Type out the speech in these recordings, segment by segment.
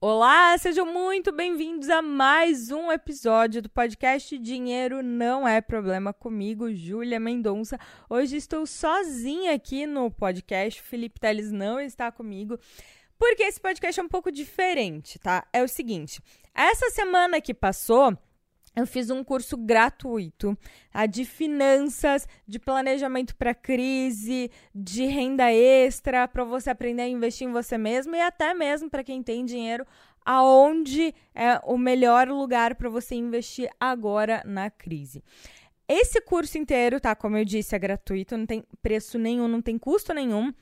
Olá, sejam muito bem-vindos a mais um episódio do podcast Dinheiro Não É Problema comigo, Júlia Mendonça. Hoje estou sozinha aqui no podcast, o Felipe Teles não está comigo, porque esse podcast é um pouco diferente, tá? É o seguinte, essa semana que passou, eu fiz um curso gratuito tá? de finanças, de planejamento para crise, de renda extra, para você aprender a investir em você mesmo e até mesmo para quem tem dinheiro, aonde é o melhor lugar para você investir agora na crise. Esse curso inteiro, tá? Como eu disse, é gratuito, não tem preço nenhum, não tem custo nenhum.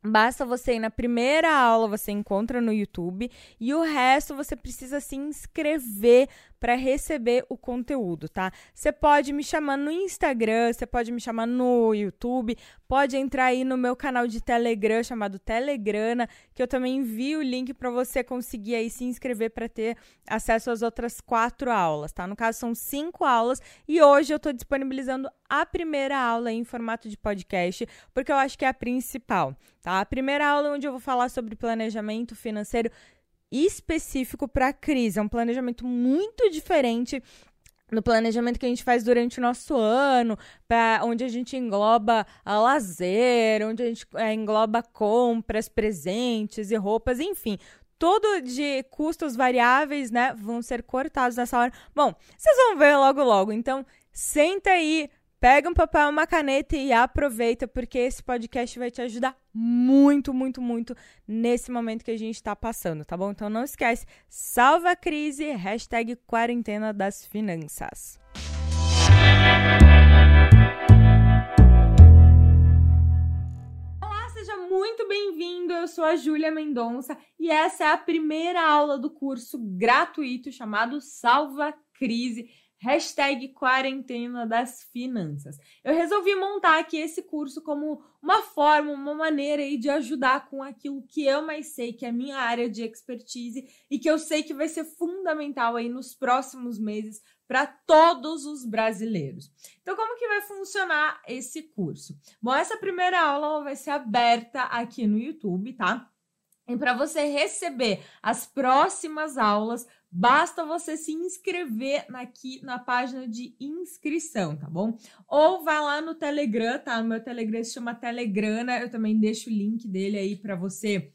Basta você ir na primeira aula, você encontra no YouTube, e o resto você precisa se inscrever para receber o conteúdo, tá? Você pode me chamar no Instagram, você pode me chamar no YouTube, pode entrar aí no meu canal de Telegram chamado Telegrana, que eu também envio o link para você conseguir aí se inscrever para ter acesso às outras quatro aulas, tá? No caso são cinco aulas e hoje eu estou disponibilizando a primeira aula em formato de podcast, porque eu acho que é a principal, tá? A primeira aula onde eu vou falar sobre planejamento financeiro específico para a crise. É um planejamento muito diferente no planejamento que a gente faz durante o nosso ano, pra, onde a gente engloba a lazer, onde a gente é, engloba compras, presentes e roupas, enfim. Tudo de custos variáveis, né, vão ser cortados nessa hora. Bom, vocês vão ver logo logo. Então, senta aí, Pega um papel, uma caneta e aproveita, porque esse podcast vai te ajudar muito, muito, muito nesse momento que a gente está passando, tá bom? Então não esquece, salva a crise, hashtag quarentena das finanças. Olá, seja muito bem-vindo. Eu sou a Júlia Mendonça e essa é a primeira aula do curso gratuito chamado Salva Crise hashtag quarentena das finanças. Eu resolvi montar aqui esse curso como uma forma, uma maneira aí de ajudar com aquilo que eu mais sei, que é a minha área de expertise e que eu sei que vai ser fundamental aí nos próximos meses para todos os brasileiros. Então, como que vai funcionar esse curso? Bom, essa primeira aula vai ser aberta aqui no YouTube, tá? E para você receber as próximas aulas, basta você se inscrever aqui na página de inscrição, tá bom? Ou vai lá no Telegram, tá? No meu Telegram se chama Telegrana, eu também deixo o link dele aí para você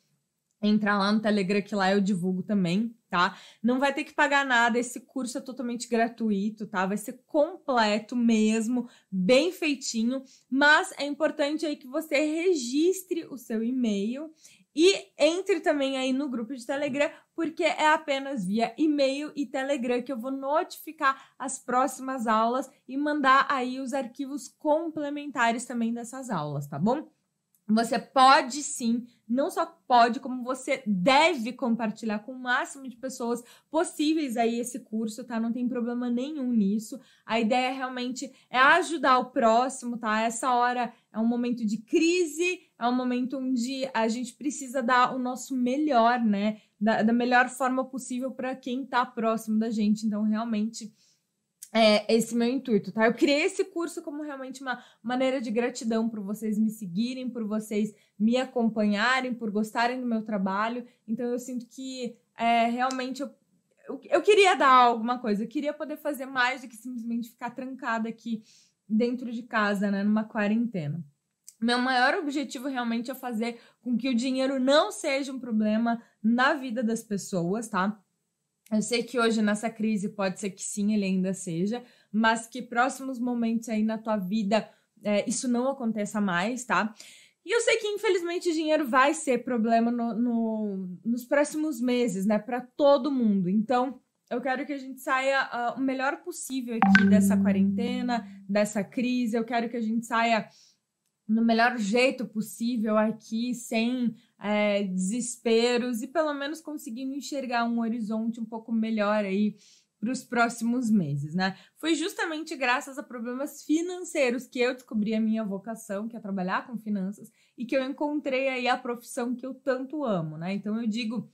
entrar lá no Telegram, que lá eu divulgo também, tá? Não vai ter que pagar nada, esse curso é totalmente gratuito, tá? Vai ser completo mesmo, bem feitinho, mas é importante aí que você registre o seu e-mail e entre também aí no grupo de Telegram, porque é apenas via e-mail e Telegram que eu vou notificar as próximas aulas e mandar aí os arquivos complementares também dessas aulas, tá bom? Você pode sim, não só pode, como você deve compartilhar com o máximo de pessoas possíveis aí esse curso, tá? Não tem problema nenhum nisso. A ideia realmente é ajudar o próximo, tá? Essa hora é um momento de crise, é um momento onde a gente precisa dar o nosso melhor, né? Da, da melhor forma possível para quem tá próximo da gente. Então, realmente é esse meu intuito, tá? Eu criei esse curso como realmente uma maneira de gratidão por vocês me seguirem, por vocês me acompanharem, por gostarem do meu trabalho. Então eu sinto que é, realmente eu, eu, eu, queria dar alguma coisa, eu queria poder fazer mais do que simplesmente ficar trancada aqui dentro de casa, né, numa quarentena. Meu maior objetivo realmente é fazer com que o dinheiro não seja um problema na vida das pessoas, tá? Eu sei que hoje nessa crise pode ser que sim, ele ainda seja, mas que próximos momentos aí na tua vida é, isso não aconteça mais, tá? E eu sei que infelizmente o dinheiro vai ser problema no, no nos próximos meses, né, para todo mundo. Então eu quero que a gente saia uh, o melhor possível aqui dessa quarentena, dessa crise. Eu quero que a gente saia no melhor jeito possível aqui, sem é, desesperos e pelo menos conseguindo enxergar um horizonte um pouco melhor aí para os próximos meses, né? Foi justamente graças a problemas financeiros que eu descobri a minha vocação, que é trabalhar com finanças, e que eu encontrei aí a profissão que eu tanto amo, né? Então eu digo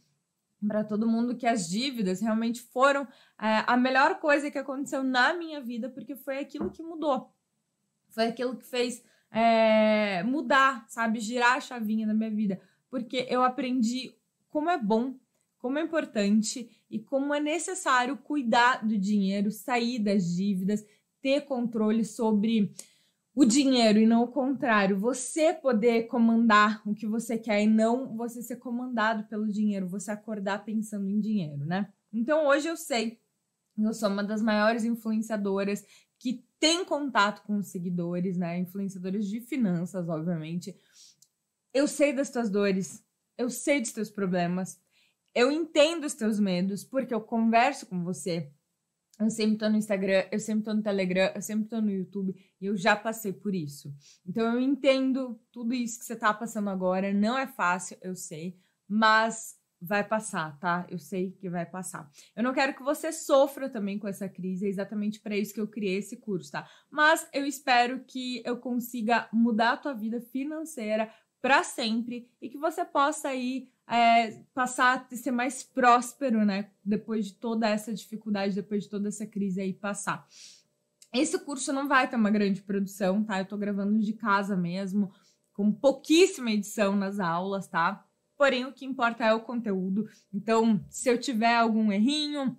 para todo mundo que as dívidas realmente foram é, a melhor coisa que aconteceu na minha vida, porque foi aquilo que mudou, foi aquilo que fez é, mudar, sabe, girar a chavinha da minha vida porque eu aprendi como é bom como é importante e como é necessário cuidar do dinheiro, sair das dívidas, ter controle sobre o dinheiro e não o contrário. Você poder comandar o que você quer e não você ser comandado pelo dinheiro, você acordar pensando em dinheiro, né? Então hoje eu sei, eu sou uma das maiores influenciadoras que tem contato com seguidores, né? Influenciadores de finanças, obviamente. Eu sei das tuas dores, eu sei dos teus problemas, eu entendo os teus medos, porque eu converso com você. Eu sempre tô no Instagram, eu sempre tô no Telegram, eu sempre tô no YouTube e eu já passei por isso. Então eu entendo tudo isso que você tá passando agora. Não é fácil, eu sei, mas vai passar, tá? Eu sei que vai passar. Eu não quero que você sofra também com essa crise, é exatamente para isso que eu criei esse curso, tá? Mas eu espero que eu consiga mudar a tua vida financeira para sempre e que você possa aí é, passar a ser mais próspero, né? Depois de toda essa dificuldade, depois de toda essa crise aí passar. Esse curso não vai ter uma grande produção, tá? Eu tô gravando de casa mesmo, com pouquíssima edição nas aulas, tá? Porém, o que importa é o conteúdo. Então, se eu tiver algum errinho,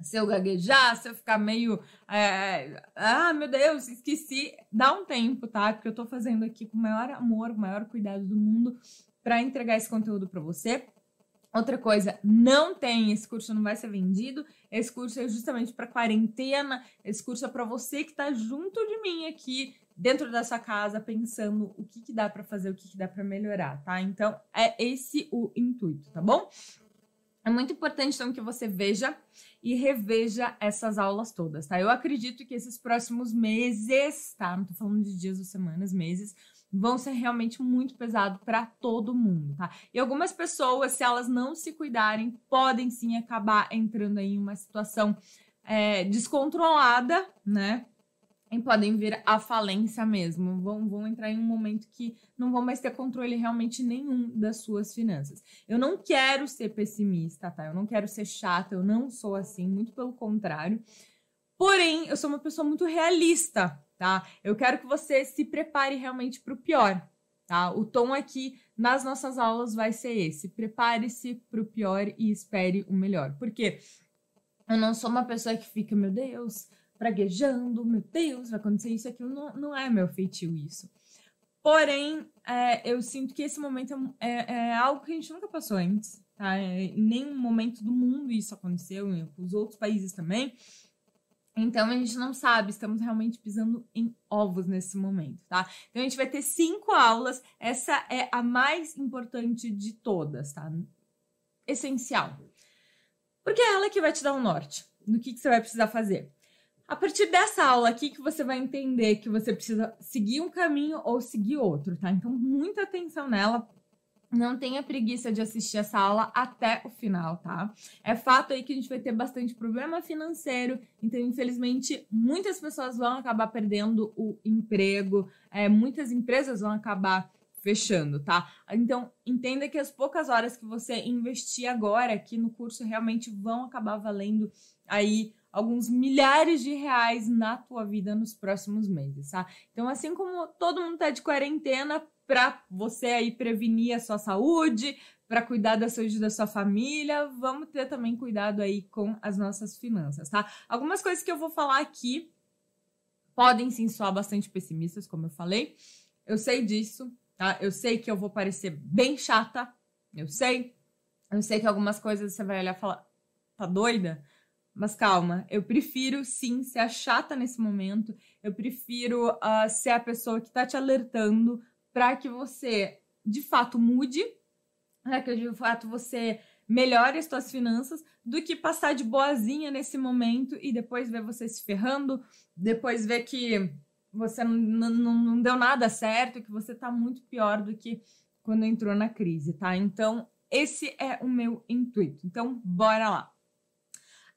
se eu gaguejar, se eu ficar meio. É, ah, meu Deus, esqueci. Dá um tempo, tá? Porque eu tô fazendo aqui com o maior amor, o maior cuidado do mundo para entregar esse conteúdo para você. Outra coisa, não tem, esse curso não vai ser vendido. Esse curso é justamente para quarentena. Esse curso é para você que está junto de mim aqui dentro da sua casa, pensando o que, que dá para fazer, o que, que dá para melhorar, tá? Então, é esse o intuito, tá bom? É muito importante, então, que você veja e reveja essas aulas todas, tá? Eu acredito que esses próximos meses, tá? Não tô falando de dias ou semanas, meses, vão ser realmente muito pesado para todo mundo, tá? E algumas pessoas, se elas não se cuidarem, podem sim acabar entrando em uma situação é, descontrolada, né? E podem vir à falência mesmo. Vão, vão entrar em um momento que não vão mais ter controle realmente nenhum das suas finanças. Eu não quero ser pessimista, tá? Eu não quero ser chata, eu não sou assim, muito pelo contrário. Porém, eu sou uma pessoa muito realista, tá? Eu quero que você se prepare realmente para o pior, tá? O tom aqui nas nossas aulas vai ser esse: prepare-se para o pior e espere o melhor. Porque eu não sou uma pessoa que fica, meu Deus praguejando, meu Deus, vai acontecer isso, aquilo. Não, não é meu feitio isso. Porém, é, eu sinto que esse momento é, é, é, algo que a gente nunca passou antes, tá? É, em nenhum momento do mundo isso aconteceu, em os outros países também. Então a gente não sabe, estamos realmente pisando em ovos nesse momento, tá? Então a gente vai ter cinco aulas, essa é a mais importante de todas, tá? Essencial. Porque é ela que vai te dar o um norte do que, que você vai precisar fazer. A partir dessa aula aqui que você vai entender que você precisa seguir um caminho ou seguir outro, tá? Então, muita atenção nela. Não tenha preguiça de assistir essa aula até o final, tá? É fato aí que a gente vai ter bastante problema financeiro, então, infelizmente, muitas pessoas vão acabar perdendo o emprego, é, muitas empresas vão acabar fechando, tá? Então, entenda que as poucas horas que você investir agora aqui no curso realmente vão acabar valendo aí alguns milhares de reais na tua vida nos próximos meses, tá? Então, assim como todo mundo tá de quarentena para você aí prevenir a sua saúde, para cuidar da saúde da sua família, vamos ter também cuidado aí com as nossas finanças, tá? Algumas coisas que eu vou falar aqui podem sim soar bastante pessimistas, como eu falei. Eu sei disso, tá? Eu sei que eu vou parecer bem chata, eu sei. Eu sei que algumas coisas você vai olhar e falar, tá doida? Mas calma, eu prefiro sim ser a chata nesse momento. Eu prefiro uh, ser a pessoa que tá te alertando para que você de fato mude, para que de fato você melhore as suas finanças, do que passar de boazinha nesse momento e depois ver você se ferrando, depois ver que você não, não, deu nada certo, que você tá muito pior do que quando entrou na crise, tá? Então, esse é o meu intuito. Então, bora lá.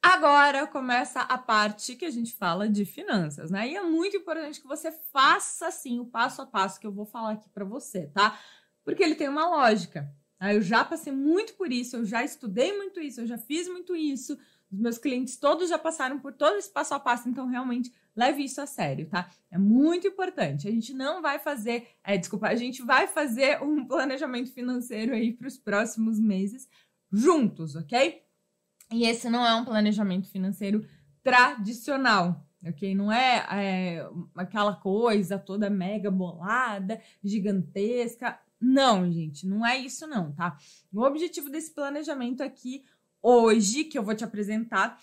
Agora começa a parte que a gente fala de finanças, né? E é muito importante que você faça assim o passo a passo que eu vou falar aqui para você, tá? Porque ele tem uma lógica. Tá? Eu já passei muito por isso, eu já estudei muito isso, eu já fiz muito isso. Os meus clientes todos já passaram por todo esse passo a passo, então realmente leve isso a sério, tá? É muito importante. A gente não vai fazer, é, desculpa, a gente vai fazer um planejamento financeiro aí para os próximos meses, juntos, ok? E esse não é um planejamento financeiro tradicional, ok? Não é, é aquela coisa toda mega bolada, gigantesca. Não, gente, não é isso não, tá? O objetivo desse planejamento aqui hoje, que eu vou te apresentar,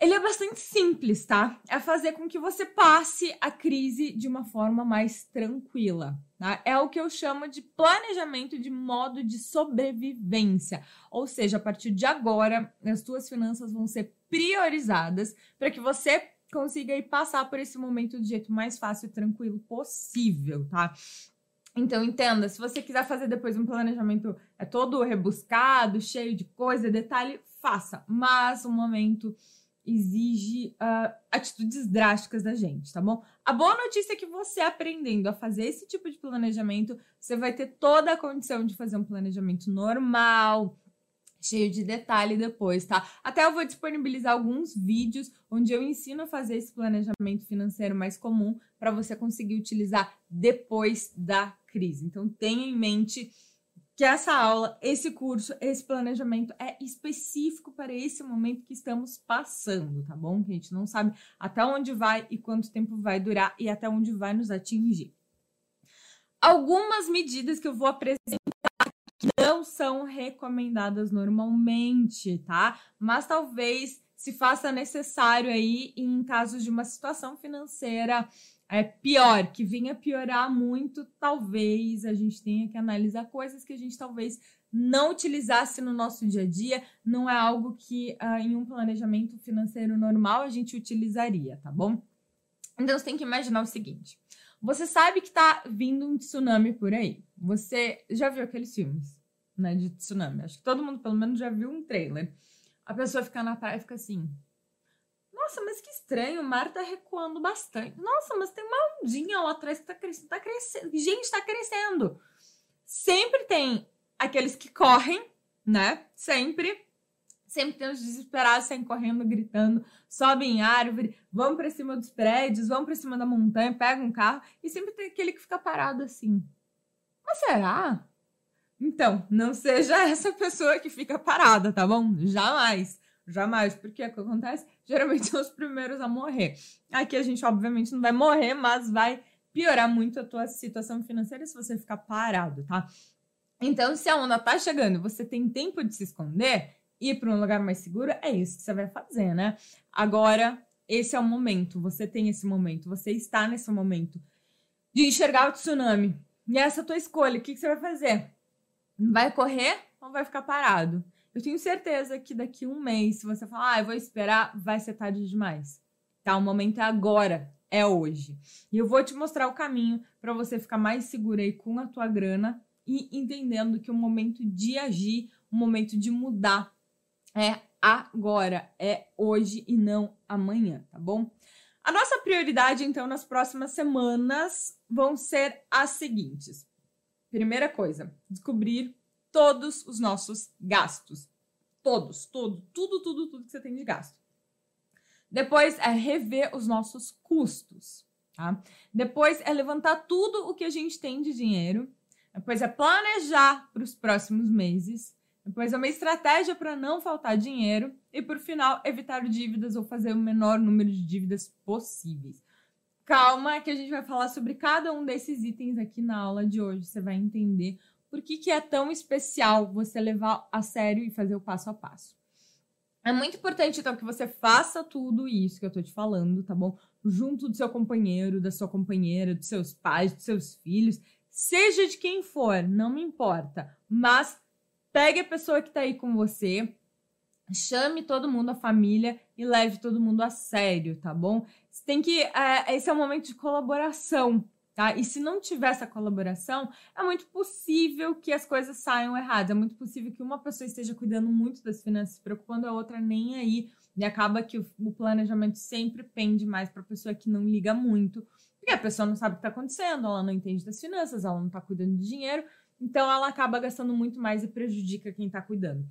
ele é bastante simples, tá? É fazer com que você passe a crise de uma forma mais tranquila. Tá? É o que eu chamo de planejamento de modo de sobrevivência. Ou seja, a partir de agora, as suas finanças vão ser priorizadas para que você consiga ir passar por esse momento do jeito mais fácil e tranquilo possível, tá? Então, entenda, se você quiser fazer depois um planejamento é todo rebuscado, cheio de coisa, detalhe, faça. Mas o momento exige uh, atitudes drásticas da gente, tá bom? A boa notícia é que você aprendendo a fazer esse tipo de planejamento, você vai ter toda a condição de fazer um planejamento normal, cheio de detalhe depois, tá? Até eu vou disponibilizar alguns vídeos onde eu ensino a fazer esse planejamento financeiro mais comum para você conseguir utilizar depois da crise. Então tenha em mente que essa aula, esse curso, esse planejamento é específico para esse momento que estamos passando, tá bom? Que a gente não sabe até onde vai e quanto tempo vai durar e até onde vai nos atingir. Algumas medidas que eu vou apresentar não são recomendadas normalmente, tá? Mas talvez se faça necessário aí em casos de uma situação financeira é pior, que venha piorar muito, talvez a gente tenha que analisar coisas que a gente talvez não utilizasse no nosso dia a dia, não é algo que uh, em um planejamento financeiro normal a gente utilizaria, tá bom? Então você tem que imaginar o seguinte: você sabe que tá vindo um tsunami por aí. Você já viu aqueles filmes, né, de tsunami? Acho que todo mundo pelo menos já viu um trailer. A pessoa fica na praia e fica assim: nossa, mas que estranho, o mar tá recuando bastante. Nossa, mas tem uma ondinha lá atrás que tá crescendo. Tá crescendo. Gente, tá crescendo. Sempre tem aqueles que correm, né? Sempre. Sempre tem os desesperados saem correndo, gritando, sobem em árvore, vão para cima dos prédios, vão para cima da montanha, pegam um carro. E sempre tem aquele que fica parado assim. Mas será? Então, não seja essa pessoa que fica parada, tá bom? Jamais. Jamais. Porque o que acontece? Geralmente são os primeiros a morrer. Aqui a gente, obviamente, não vai morrer, mas vai piorar muito a tua situação financeira se você ficar parado, tá? Então, se a onda tá chegando você tem tempo de se esconder, ir para um lugar mais seguro, é isso que você vai fazer, né? Agora, esse é o momento, você tem esse momento, você está nesse momento de enxergar o tsunami. E essa é a tua escolha, o que, que você vai fazer? Vai correr ou vai ficar parado? Eu tenho certeza que daqui um mês, se você falar, ah, eu vou esperar, vai ser tarde demais. Tá? O momento é agora, é hoje. E eu vou te mostrar o caminho para você ficar mais seguro aí com a tua grana e entendendo que o momento de agir, o momento de mudar é agora, é hoje e não amanhã, tá bom? A nossa prioridade, então, nas próximas semanas vão ser as seguintes. Primeira coisa, descobrir todos os nossos gastos. Todos, tudo, tudo, tudo, tudo que você tem de gasto. Depois é rever os nossos custos, tá? Depois é levantar tudo o que a gente tem de dinheiro. Depois é planejar para os próximos meses. Depois é uma estratégia para não faltar dinheiro. E por final, evitar dívidas ou fazer o menor número de dívidas possíveis. Calma, que a gente vai falar sobre cada um desses itens aqui na aula de hoje. Você vai entender por que, que é tão especial você levar a sério e fazer o passo a passo. É muito importante, então, que você faça tudo isso que eu tô te falando, tá bom? Junto do seu companheiro, da sua companheira, dos seus pais, dos seus filhos, seja de quem for, não me importa. Mas pegue a pessoa que tá aí com você, chame todo mundo, a família, e leve todo mundo a sério, tá bom? Você tem que. É, esse é um momento de colaboração. Tá? E se não tiver essa colaboração, é muito possível que as coisas saiam erradas. É muito possível que uma pessoa esteja cuidando muito das finanças, se preocupando, a outra nem aí. E acaba que o, planejamento sempre pende mais para a pessoa que não liga muito, porque a pessoa não sabe o que está acontecendo, ela não entende das finanças, ela não está cuidando de dinheiro, então ela acaba gastando muito mais e prejudica quem está cuidando.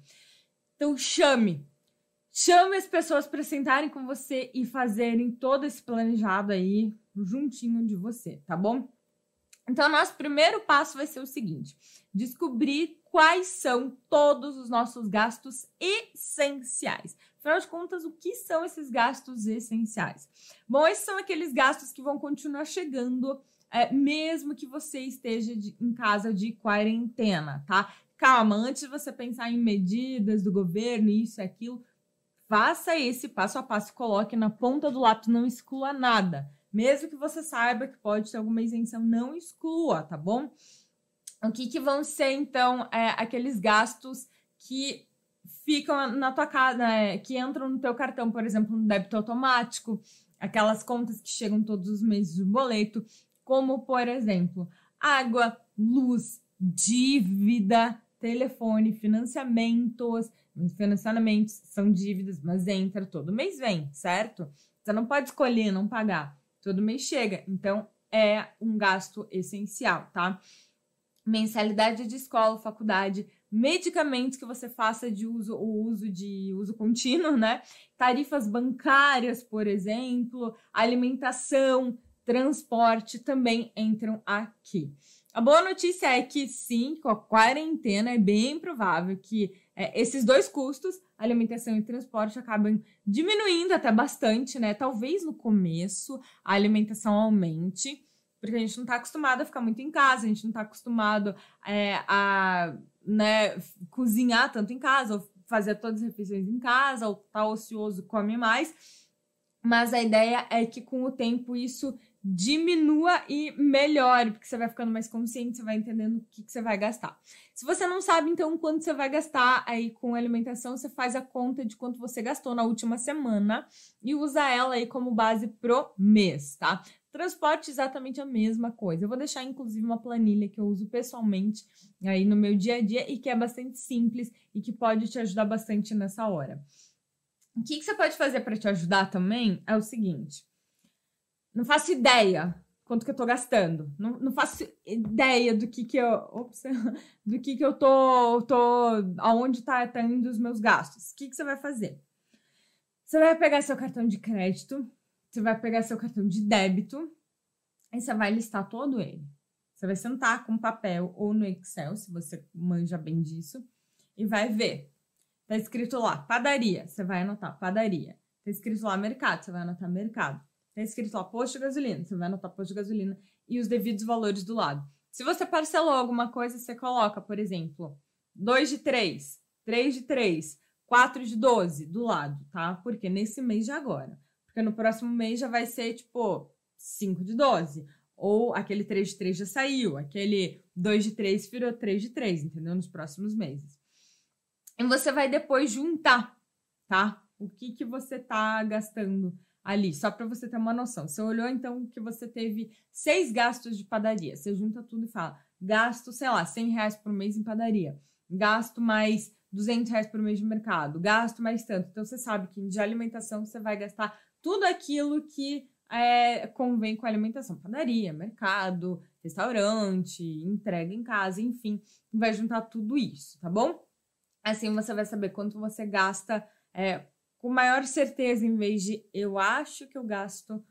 Então chame, chame as pessoas para sentarem com você e fazerem todo esse planejado aí juntinho de você, tá bom? Então, nosso primeiro passo vai ser o seguinte: descobrir quais são todos os nossos gastos essenciais. Afinal de contas, o que são esses gastos essenciais? Bom, esses são aqueles gastos que vão continuar chegando é, mesmo que você esteja de, em casa de quarentena, tá? Calma, antes de você pensar em medidas do governo, isso e aquilo, faça esse passo a passo, coloque na ponta do lápis, não exclua nada. Mesmo que você saiba que pode ter alguma isenção, não exclua, tá bom? O que, que vão ser, então, é, aqueles gastos que ficam na tua casa, né, que entram no teu cartão, por exemplo, no débito automático, aquelas contas que chegam todos os meses do boleto, como, por exemplo, água, luz, dívida, telefone, financiamentos. Financiamentos são dívidas, mas entra todo mês vem, certo? Você não pode escolher não pagar. Todo mês chega. Então, é um gasto essencial, tá? Mensalidade de escola, faculdade, medicamentos que você faça de uso o uso de uso contínuo, né? Tarifas bancárias, por exemplo, alimentação, transporte também entram aqui. A boa notícia é que sim, com a quarentena é bem provável que é, esses dois custos, alimentação e transporte, acabem diminuindo até bastante, né? Talvez no começo a alimentação aumente, porque a gente não está acostumado a ficar muito em casa, a gente não está acostumado é, a né, cozinhar tanto em casa, ou fazer todas as refeições em casa, ou tá ocioso, come mais. Mas a ideia é que com o tempo isso diminua e melhore, porque você vai ficando mais consciente, você vai entendendo o que, que você vai gastar. Se você não sabe, então, quanto você vai gastar aí com alimentação, você faz a conta de quanto você gastou na última semana e usa ela aí como base pro mês, tá? Transporte, exatamente a mesma coisa. Eu vou deixar, inclusive, uma planilha que eu uso pessoalmente aí no meu dia a dia e que é bastante simples e que pode te ajudar bastante nessa hora. O que, que você pode fazer para te ajudar também é o seguinte não faço ideia quanto que eu tô gastando. Não, não faço ideia do que que eu, ops, do que que eu tô, tô aonde tá, tá indo os meus gastos. O que que você vai fazer? Você vai pegar seu cartão de crédito, você vai pegar seu cartão de débito, e você vai listar todo ele. Você vai sentar com papel ou no Excel, se você manja bem disso, e vai ver. Tá escrito lá padaria, você vai anotar padaria. Tá escrito lá mercado, você vai anotar mercado. Tá escrito lá posto de gasolina, você vai anotar posto de gasolina e os devidos valores do lado. Se você parcelou alguma coisa, você coloca, por exemplo, 2 de 3, 3 de 3, 4 de 12 do lado, tá? Porque nesse mês de agora. Porque no próximo mês já vai ser, tipo, 5 de 12. Ou aquele 3 de 3 já saiu, aquele 2 de 3 virou 3 de 3, entendeu? Nos próximos meses. E você vai depois juntar, tá? O que, que você tá gastando ali, só para você ter uma noção. Você olhou então que você teve seis gastos de padaria, você junta tudo e fala, gasto, sei lá, 100 reais por mês em padaria, gasto mais 200 reais por mês de mercado, gasto mais tanto. Então você sabe que de alimentação você vai gastar tudo aquilo que é, convém com a alimentação, padaria, mercado, restaurante, entrega em casa, enfim, vai juntar tudo isso, tá bom? Assim você vai saber quanto você gasta é, com maior certeza, em vez de eu acho que eu gasto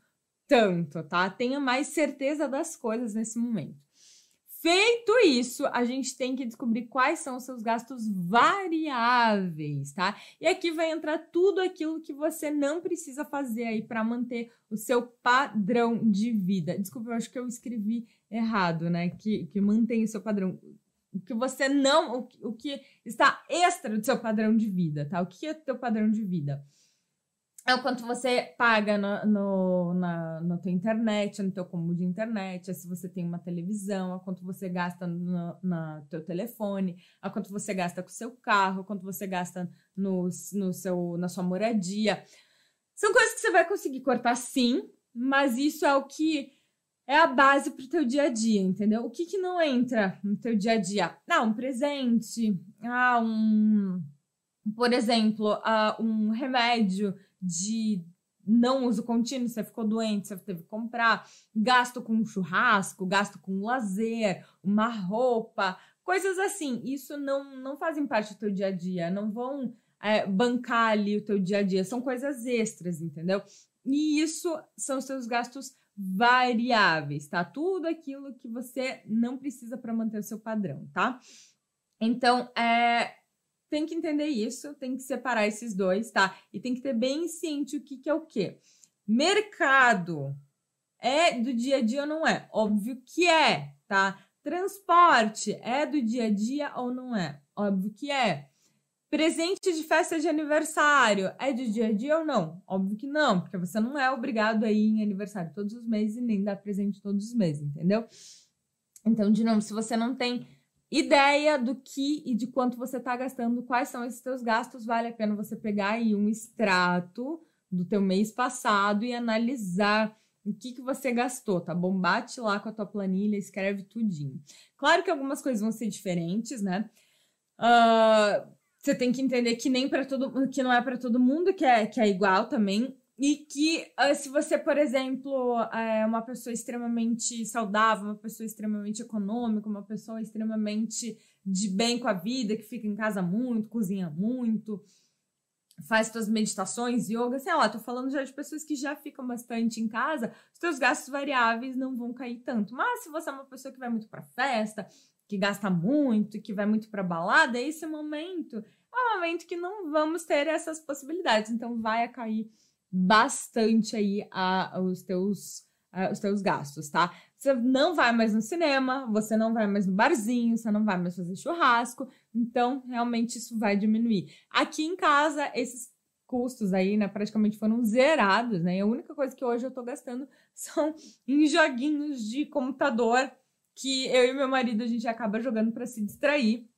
tanto, tá? Tenha mais certeza das coisas nesse momento. Feito isso, a gente tem que descobrir quais são os seus gastos variáveis, tá? E aqui vai entrar tudo aquilo que você não precisa fazer aí para manter o seu padrão de vida. Desculpa, eu acho que eu escrevi errado, né? Que, que mantém o seu padrão o que você não, o, o que está extra do seu padrão de vida, tá? O que é o teu padrão de vida? É o quanto você paga no, no, na, na tua internet, no teu combo de internet, é se você tem uma televisão, a quanto você gasta no na teu telefone, a quanto você gasta com o seu carro, a quanto você gasta no, no seu, na sua moradia. São coisas que você vai conseguir cortar sim, mas isso é o que é a base para o teu dia a dia, entendeu? O que, que não entra no teu dia a dia? Ah, um presente, ah, um, por exemplo, ah, um remédio de não uso contínuo, você ficou doente, você teve que comprar, gasto com churrasco, gasto com lazer, uma roupa, coisas assim. Isso não, não fazem parte do teu dia a dia, não vão é, bancar ali o teu dia a dia, são coisas extras, entendeu? E isso são os seus gastos variáveis, tá? Tudo aquilo que você não precisa para manter o seu padrão, tá? Então, é, tem que entender isso, tem que separar esses dois, tá? E tem que ter bem ciente o que, que é o quê. Mercado é do dia a dia ou não é? Óbvio que é, tá? Transporte é do dia a dia ou não é? Óbvio que é. Presente de festa de aniversário é de dia a dia ou não? Óbvio que não, porque você não é obrigado a ir em aniversário todos os meses e nem dar presente todos os meses, entendeu? Então, de novo, se você não tem ideia do que e de quanto você está gastando, quais são esses seus gastos, vale a pena você pegar aí um extrato do teu mês passado e analisar o que, que você gastou, tá bom? Bate lá com a tua planilha, escreve tudinho. Claro que algumas coisas vão ser diferentes, né? Uh, você tem que entender que nem para todo que não é para todo mundo que é, que é igual também. E que uh, se você, por exemplo, é uma pessoa extremamente saudável, uma pessoa extremamente econômica, uma pessoa extremamente de bem com a vida, que fica em casa muito, cozinha muito, faz suas meditações, yoga, sei lá, tô falando já de pessoas que já ficam bastante em casa, os seus gastos variáveis não vão cair tanto. Mas se você é uma pessoa que vai muito para festa, que gasta muito, que vai muito para balada, esse momento é um momento que não vamos ter essas possibilidades. Então vai a cair bastante aí a, os teus os teus gastos, tá? Você não vai mais no cinema, você não vai mais no barzinho, você não vai mais fazer churrasco, então realmente isso vai diminuir. Aqui em casa, esses custos aí, né, praticamente foram zerados, né? E a única coisa que hoje eu tô gastando são em joguinhos de computador que eu e meu marido a gente acaba jogando para se distrair.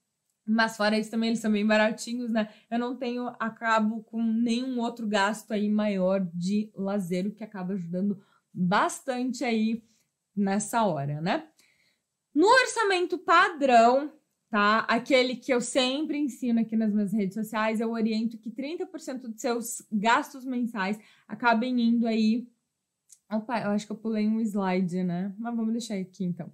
Mas fora isso também eles são bem baratinhos, né? Eu não tenho acabo com nenhum outro gasto aí maior de lazer, o que acaba ajudando bastante aí nessa hora, né? No orçamento padrão, tá? Aquele que eu sempre ensino aqui nas minhas redes sociais, eu oriento que 30% dos seus gastos mensais acabem indo aí. Opa, eu acho que eu pulei um slide, né? Mas vamos deixar aqui então.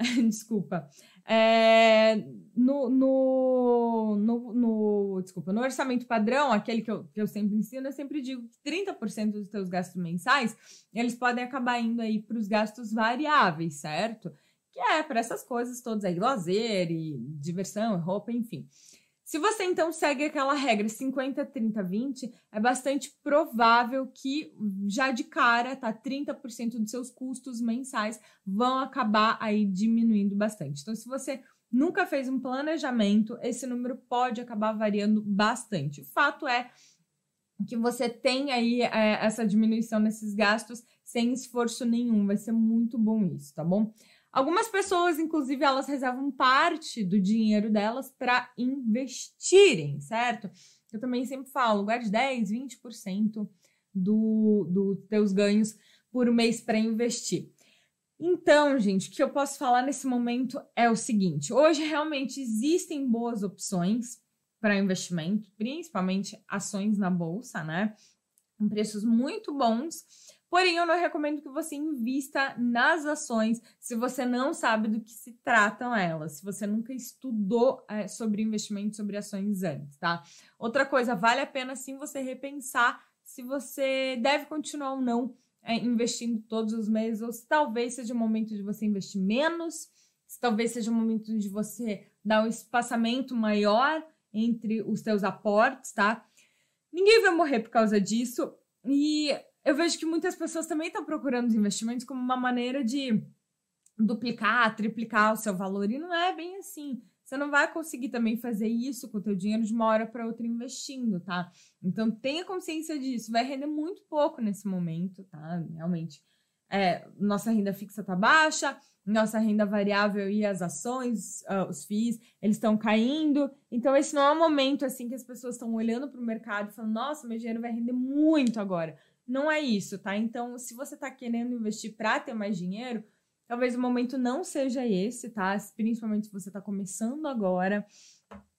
Desculpa. É, no, no, no, no, desculpa, no orçamento padrão, aquele que eu, que eu sempre ensino, eu sempre digo que 30% dos teus gastos mensais, eles podem acabar indo aí para os gastos variáveis, certo? Que é para essas coisas todas aí, lazer e diversão, roupa, enfim. Se você então segue aquela regra 50, 30, 20, é bastante provável que já de cara, tá, 30% dos seus custos mensais vão acabar aí diminuindo bastante. Então, se você nunca fez um planejamento, esse número pode acabar variando bastante. O fato é que você tem aí é, essa diminuição nesses gastos sem esforço nenhum, vai ser muito bom isso, tá bom? Algumas pessoas, inclusive, elas reservam parte do dinheiro delas para investirem, certo? Eu também sempre falo, guarde 10, 20% do, do teus ganhos por mês para investir. Então, gente, o que eu posso falar nesse momento é o seguinte: hoje realmente existem boas opções para investimento, principalmente ações na bolsa, né? Com preços muito bons. Porém, eu não recomendo que você invista nas ações se você não sabe do que se tratam elas, se você nunca estudou é, sobre investimento, sobre ações antes, tá? Outra coisa, vale a pena sim você repensar se você deve continuar ou não é, investindo todos os meses, ou se talvez seja o momento de você investir menos, se talvez seja o momento de você dar um espaçamento maior entre os seus aportes, tá? Ninguém vai morrer por causa disso. E eu vejo que muitas pessoas também estão procurando os investimentos como uma maneira de duplicar, triplicar o seu valor, e não é bem assim. Você não vai conseguir também fazer isso com o teu dinheiro de uma hora para outra investindo, tá? Então tenha consciência disso. Vai render muito pouco nesse momento, tá? Realmente. É, nossa renda fixa tá baixa, nossa renda variável e as ações, uh, os FIIs, eles estão caindo. Então, esse não é um momento assim que as pessoas estão olhando para o mercado e falando, nossa, meu dinheiro vai render muito agora. Não é isso, tá? Então, se você está querendo investir para ter mais dinheiro, talvez o momento não seja esse, tá? Principalmente se você está começando agora.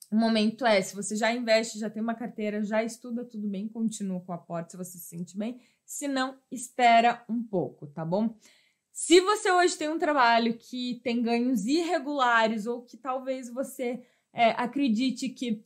O momento é, se você já investe, já tem uma carteira, já estuda tudo bem, continua com o aporte se você se sente bem. Se não, espera um pouco, tá bom? Se você hoje tem um trabalho que tem ganhos irregulares ou que talvez você é, acredite que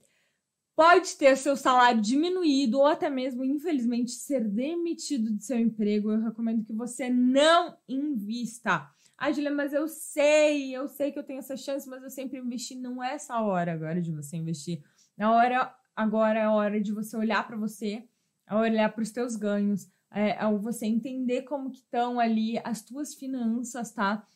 pode ter seu salário diminuído ou até mesmo, infelizmente, ser demitido de seu emprego, eu recomendo que você não invista. Ah, Julia, mas eu sei, eu sei que eu tenho essa chance, mas eu sempre investi. Não é essa hora agora de você investir. A hora agora é a hora de você olhar para você, a olhar para os teus ganhos, é, ao você entender como que estão ali as tuas finanças, tá?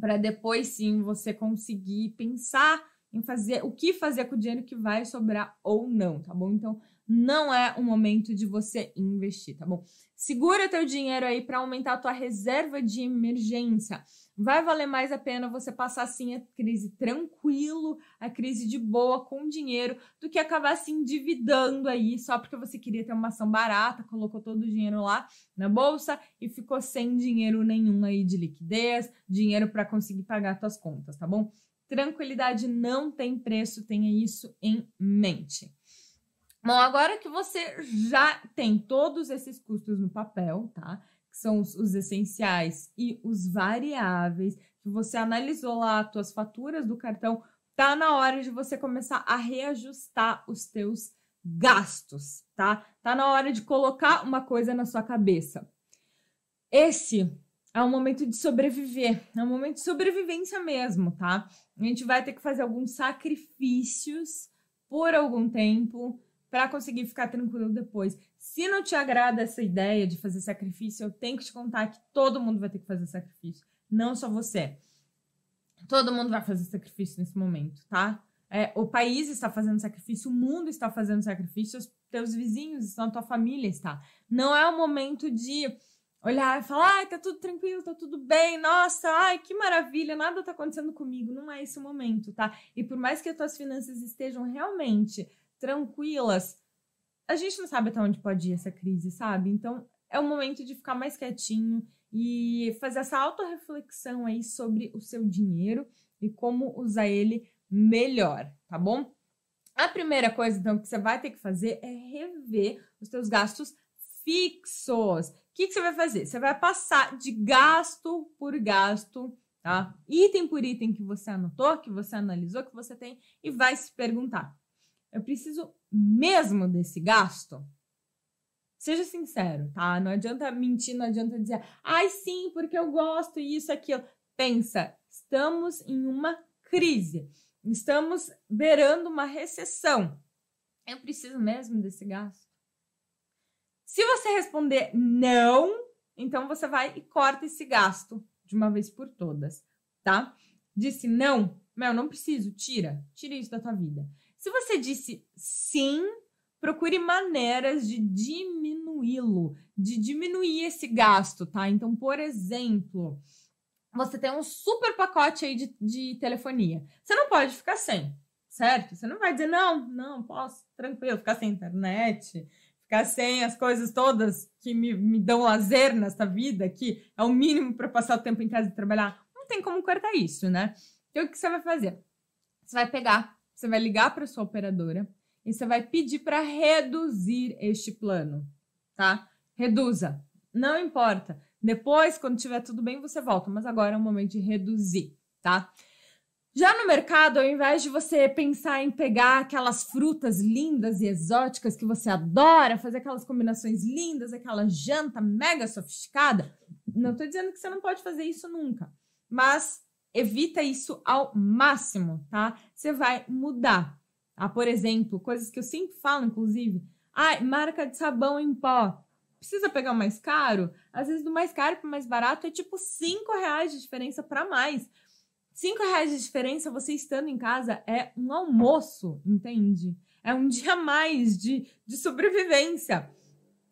Para depois sim você conseguir pensar em fazer o que fazer com o dinheiro que vai sobrar ou não, tá bom? Então, não é o momento de você investir, tá bom? Segura teu dinheiro aí para aumentar a tua reserva de emergência. Vai valer mais a pena você passar assim a crise tranquilo, a crise de boa com dinheiro, do que acabar se endividando aí só porque você queria ter uma ação barata, colocou todo o dinheiro lá na bolsa e ficou sem dinheiro nenhum aí de liquidez, dinheiro para conseguir pagar suas contas, tá bom? Tranquilidade não tem preço, tenha isso em mente. Bom, agora que você já tem todos esses custos no papel, tá? Que são os, os essenciais e os variáveis, que você analisou lá as tuas faturas do cartão, tá na hora de você começar a reajustar os teus gastos, tá? Tá na hora de colocar uma coisa na sua cabeça. Esse é um momento de sobreviver, é um momento de sobrevivência mesmo, tá? A gente vai ter que fazer alguns sacrifícios por algum tempo para conseguir ficar tranquilo depois. Se não te agrada essa ideia de fazer sacrifício, eu tenho que te contar que todo mundo vai ter que fazer sacrifício, não só você. Todo mundo vai fazer sacrifício nesse momento, tá? É, o país está fazendo sacrifício, o mundo está fazendo sacrifício, os teus vizinhos estão, a tua família está. Não é o momento de olhar e falar, ai, tá tudo tranquilo, tá tudo bem, nossa, ai, que maravilha, nada tá acontecendo comigo. Não é esse o momento, tá? E por mais que as tuas finanças estejam realmente tranquilas, a gente não sabe até onde pode ir essa crise, sabe? Então é o momento de ficar mais quietinho e fazer essa autorreflexão aí sobre o seu dinheiro e como usar ele melhor, tá bom? A primeira coisa, então, que você vai ter que fazer é rever os seus gastos fixos. Que, que você vai fazer? Você vai passar de gasto por gasto, tá? Item por item que você anotou, que você analisou, que você tem, e vai se perguntar: eu preciso mesmo desse gasto? Seja sincero, tá? Não adianta mentir, não adianta dizer, ai sim, porque eu gosto isso, aquilo. Pensa, estamos em uma crise, estamos beirando uma recessão. Eu preciso mesmo desse gasto? Se você responder não, então você vai e corta esse gasto de uma vez por todas, tá? Disse não, meu, não preciso, tira, tira isso da tua vida. Se você disse sim, procure maneiras de diminuí-lo, de diminuir esse gasto, tá? Então, por exemplo, você tem um super pacote aí de, de telefonia. Você não pode ficar sem, certo? Você não vai dizer, não, não, posso, tranquilo, ficar sem internet, ficar sem as coisas todas que me, me dão lazer nessa vida, que é o mínimo para passar o tempo em casa e trabalhar. Não tem como cortar isso, né? Então, o que você vai fazer? Você vai pegar você vai ligar para sua operadora e você vai pedir para reduzir este plano, tá? Reduza. Não importa. Depois, quando tiver tudo bem, você volta, mas agora é o momento de reduzir, tá? Já no mercado, ao invés de você pensar em pegar aquelas frutas lindas e exóticas que você adora, fazer aquelas combinações lindas, aquela janta mega sofisticada, não estou dizendo que você não pode fazer isso nunca, mas evita isso ao máximo, tá? Você vai mudar. Tá? Por exemplo, coisas que eu sempre falo, inclusive. Ah, marca de sabão em pó. Precisa pegar o mais caro? Às vezes, do mais caro para o mais barato é tipo 5 reais de diferença para mais. 5 reais de diferença, você estando em casa, é um almoço, entende? É um dia a mais de, de sobrevivência.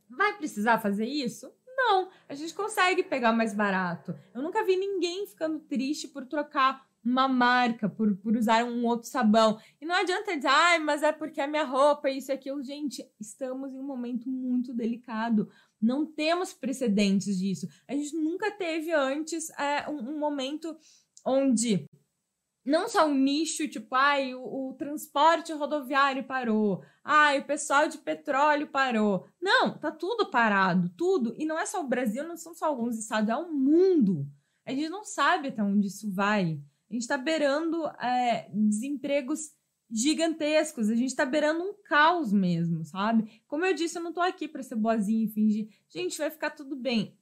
Vai precisar fazer isso? Não, a gente consegue pegar mais barato. Eu nunca vi ninguém ficando triste por trocar uma marca, por, por usar um outro sabão. E não adianta dizer, ai, mas é porque a minha roupa, isso e aquilo. Gente, estamos em um momento muito delicado. Não temos precedentes disso. A gente nunca teve antes é, um, um momento onde não só um nicho, tipo, ai, o, o, transporte rodoviário parou, ai, o pessoal de petróleo parou. Não, tá tudo parado, tudo. E não é só o Brasil, não são só alguns estados, é o mundo. A gente não sabe até onde isso vai. A gente está beirando é, desempregos gigantescos, a gente está beirando um caos mesmo, sabe? Como eu disse, eu não tô aqui para ser boazinha e fingir, gente, vai ficar tudo bem.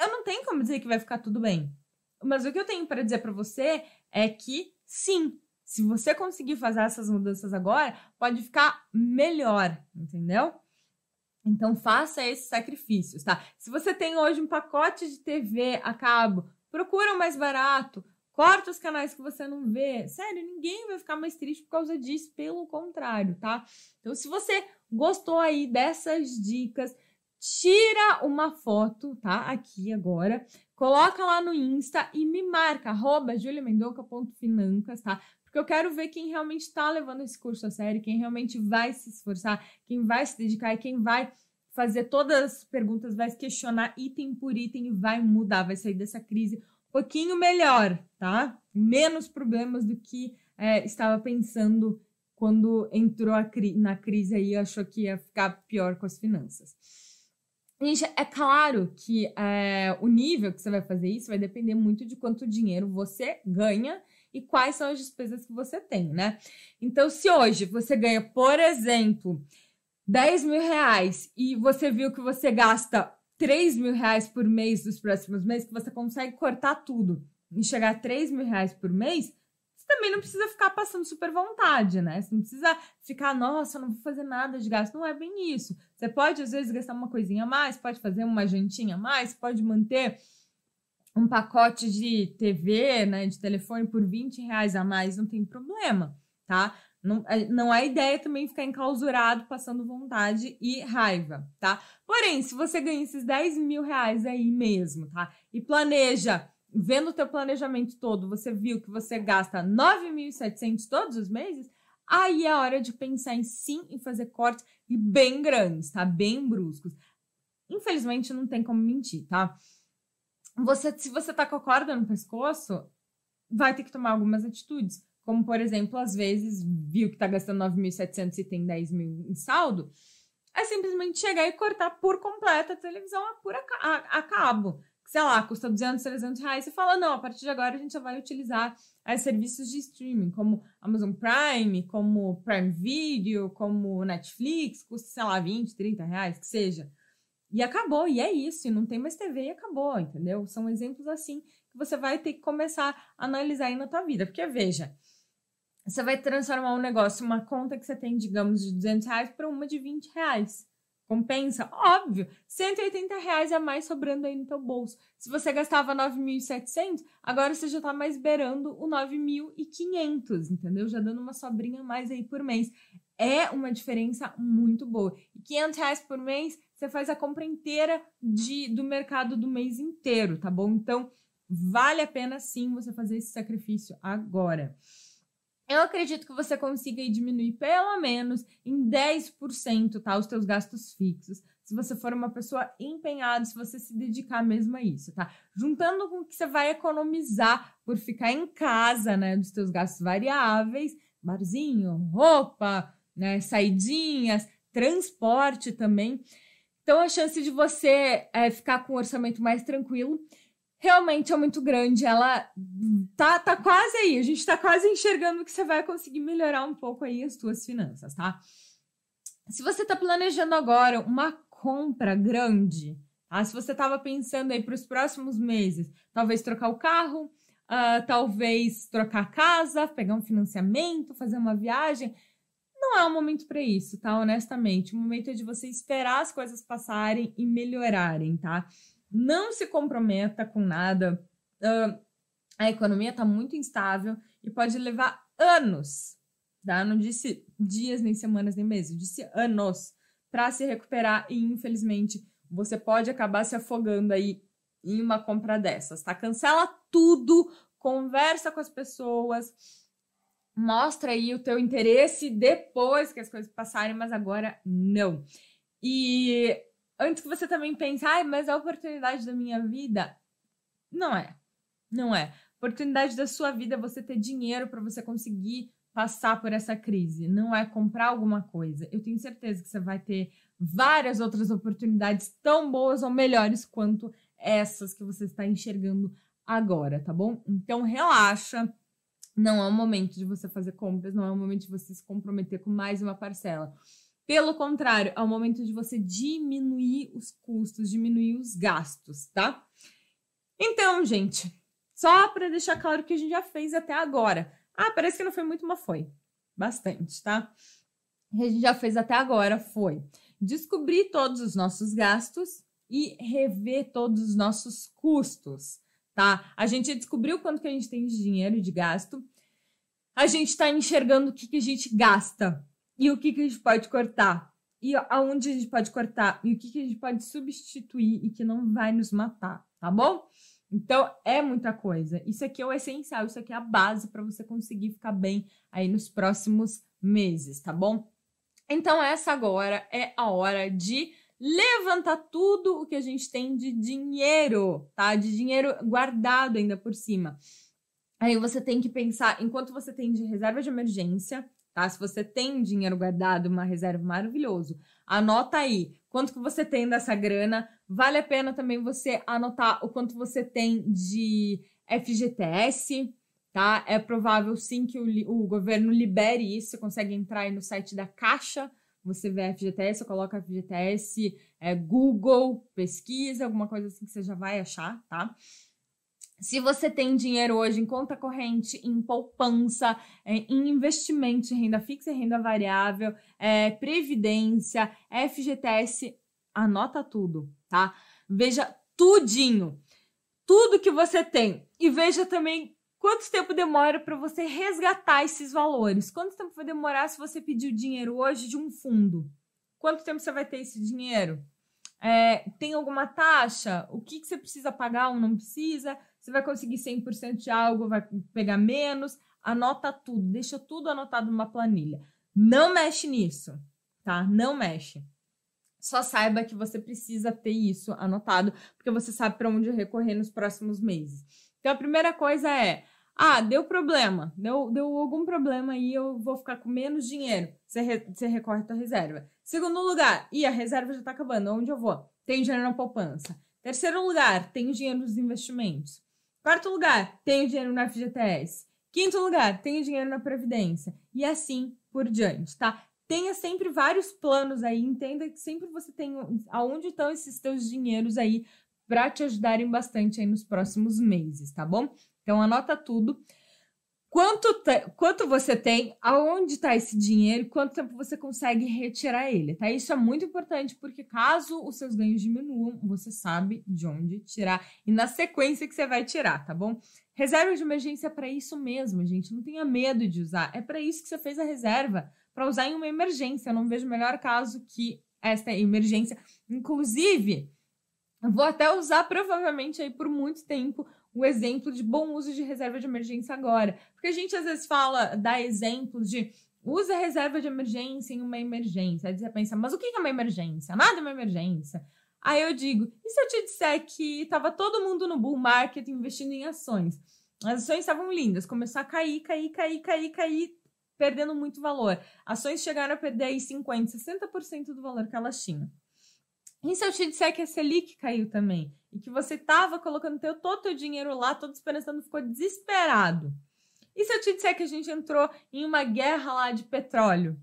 Eu não tenho como dizer que vai ficar tudo bem Mas o que eu tenho para dizer para você é que sim, se você conseguir fazer essas mudanças agora, pode ficar melhor, entendeu? Então faça esses sacrifícios, tá? Se você tem hoje um pacote de TV a cabo, procura o mais barato, corta os canais que você não vê. Sério, ninguém vai ficar mais triste por causa disso, pelo contrário, tá? Então, se você gostou aí dessas dicas, tira uma foto, tá? Aqui agora, coloca lá no Insta e me marca, arroba tá? Porque eu quero ver quem realmente está levando esse curso a sério, quem realmente vai se esforçar, quem vai se dedicar e quem vai fazer todas as perguntas, vai questionar item por item e vai mudar, vai sair dessa crise um pouquinho melhor, tá? Menos problemas do que é, estava pensando quando entrou cri na crise aí, achou que ia ficar pior com as finanças. Gente, é claro que é, o nível que você vai fazer isso vai depender muito de quanto dinheiro você ganha e quais são as despesas que você tem, né? Então, se hoje você ganha, por exemplo, 10 mil reais e você viu que você gasta 3 mil reais por mês nos próximos meses, que você consegue cortar tudo e chegar a 3 mil reais por mês, você também não precisa ficar passando super vontade, né? Você não precisa ficar, nossa, não vou fazer nada de gasto. Não é bem isso. Você pode, às vezes, gastar uma coisinha a mais, pode fazer uma jantinha a mais, pode manter um pacote de TV, né, de telefone por 20 reais a mais, não tem problema, tá? Não, é, não é ideia também ficar enclausurado, passando vontade e raiva, tá? Porém, se você ganha esses 10 mil reais aí mesmo, tá? E planeja, vendo o teu planejamento todo, você viu que você gasta 9.700 todos os meses, aí é hora de pensar em sim em fazer cortes e bem grandes, tá? Bem bruscos. Infelizmente, não tem como mentir, tá? você, se você tá com a corda no pescoço, vai ter que tomar algumas atitudes. Como, por exemplo, às vezes viu que tá gastando 9.700 e tem 10 mil em saldo, é simplesmente chegar e cortar por completo a televisão a, a, a cabo. Sei lá, custa 200, 300 reais. Você fala, não, a partir de agora a gente só vai utilizar as serviços de streaming, como Amazon Prime, como Prime Video, como Netflix, custa, sei lá, 20, 30 reais, que seja. E acabou, e é isso, e não tem mais TV e acabou, entendeu? São exemplos assim que você vai ter que começar a analisar aí na tua vida. Porque, veja, você vai transformar um negócio, uma conta que você tem, digamos, de 200 reais para uma de 20 reais. Compensa? Óbvio. 180 reais a mais sobrando aí no teu bolso. Se você gastava 9.700, agora você já está mais beirando o 9.500, entendeu? Já dando uma sobrinha a mais aí por mês. É uma diferença muito boa. E 500 reais por mês você faz a compra inteira de, do mercado do mês inteiro, tá bom? Então, vale a pena sim você fazer esse sacrifício agora. Eu acredito que você consiga diminuir pelo menos em 10%, tá? Os teus gastos fixos. Se você for uma pessoa empenhada, se você se dedicar mesmo a isso, tá? Juntando com o que você vai economizar por ficar em casa, né? Dos teus gastos variáveis, barzinho, roupa, né? Saidinhas, transporte também. Então, a chance de você é, ficar com um orçamento mais tranquilo realmente é muito grande. Ela tá, tá quase aí. A gente tá quase enxergando que você vai conseguir melhorar um pouco aí as suas finanças, tá? Se você tá planejando agora uma compra grande, tá? Se você tava pensando aí para os próximos meses, talvez trocar o carro, uh, talvez trocar a casa, pegar um financiamento, fazer uma viagem não é o momento para isso, tá? Honestamente, o momento é de você esperar as coisas passarem e melhorarem, tá? Não se comprometa com nada. Uh, a economia está muito instável e pode levar anos, tá? Não disse dias, nem semanas, nem meses, disse anos para se recuperar e, infelizmente, você pode acabar se afogando aí em uma compra dessas, tá? Cancela tudo, conversa com as pessoas, mostra aí o teu interesse depois que as coisas passarem, mas agora não. E antes que você também pense, ah, mas a oportunidade da minha vida não é. Não é. Oportunidade da sua vida é você ter dinheiro para você conseguir passar por essa crise, não é comprar alguma coisa. Eu tenho certeza que você vai ter várias outras oportunidades tão boas ou melhores quanto essas que você está enxergando agora, tá bom? Então relaxa, não é o momento de você fazer compras, não é o momento de você se comprometer com mais uma parcela. Pelo contrário, é o momento de você diminuir os custos, diminuir os gastos, tá? Então, gente, Só para deixar claro o que a gente já fez até agora. Ah, parece que não foi muito, mas foi. Bastante, tá? O que a gente já fez até agora foi descobrir todos os nossos gastos e rever todos os nossos custos, tá? A gente descobriu quanto que a gente tem de dinheiro de gasto. A gente está enxergando o que, que a gente gasta e o que, que a gente pode cortar. E aonde a gente pode cortar e o que, que a gente pode substituir e que não vai nos matar, tá bom? Então, é muita coisa. Isso aqui é o essencial, isso aqui é a base para você conseguir ficar bem aí nos próximos meses, tá bom? Então, essa agora é a hora de levantar tudo o que a gente tem de dinheiro, tá? De dinheiro guardado ainda por cima. Aí você tem que pensar enquanto você tem de reserva de emergência, tá? Se você tem dinheiro guardado, uma reserva maravilhoso, anota aí quanto que você tem dessa grana. Vale a pena também você anotar o quanto você tem de FGTS, tá? É provável sim que o, o governo libere isso. Você consegue entrar aí no site da Caixa, você vê FGTS, coloca FGTS, é, Google, pesquisa, alguma coisa assim que você já vai achar, tá? Se você tem dinheiro hoje em conta corrente, em poupança, é, em investimento em renda fixa e renda variável, é, previdência, FGTS, anota tudo, tá? Veja tudinho, tudo que você tem e veja também Quanto tempo demora para você resgatar esses valores? Quanto tempo vai demorar se você pedir o dinheiro hoje de um fundo? Quanto tempo você vai ter esse dinheiro? É, tem alguma taxa? O que, que você precisa pagar ou não precisa? Você vai conseguir 100% de algo, vai pegar menos? Anota tudo, deixa tudo anotado numa planilha. Não mexe nisso, tá? Não mexe. Só saiba que você precisa ter isso anotado, porque você sabe para onde recorrer nos próximos meses. Então, a primeira coisa é ah, deu problema, deu, deu algum problema aí, eu vou ficar com menos dinheiro. Você, re, você recorre à tua reserva. Segundo lugar, e a reserva já está acabando, onde eu vou? Tenho dinheiro na poupança. Terceiro lugar, tenho dinheiro nos investimentos. Quarto lugar, tenho dinheiro no FGTS. Quinto lugar, tenho dinheiro na Previdência. E assim por diante, tá? Tenha sempre vários planos aí, entenda que sempre você tem aonde estão esses teus dinheiros aí para te ajudarem bastante aí nos próximos meses, tá bom? Então anota tudo. Quanto, quanto você tem, aonde está esse dinheiro, quanto tempo você consegue retirar ele, tá? Isso é muito importante, porque caso os seus ganhos diminuam, você sabe de onde tirar e na sequência que você vai tirar, tá bom? Reserva de emergência é para isso mesmo, gente. Não tenha medo de usar. É para isso que você fez a reserva, para usar em uma emergência. Eu não vejo melhor caso que esta emergência. Inclusive, vou até usar provavelmente aí por muito tempo o exemplo de bom uso de reserva de emergência agora. Porque a gente às vezes fala, dá exemplos de usa reserva de emergência em uma emergência. Aí você pensa, mas o que é uma emergência? Nada é uma emergência. Aí eu digo, e se eu te disser que estava todo mundo no bull market investindo em ações? As ações estavam lindas, começou a cair, cair, cair, cair, cair, perdendo muito valor. Ações chegaram a perder aí 50%, 60% do valor que elas tinham. E se eu te disser que a Selic caiu também? E que você estava colocando teu, todo o teu dinheiro lá, todo esperançando, ficou desesperado. E se eu te disser que a gente entrou em uma guerra lá de petróleo?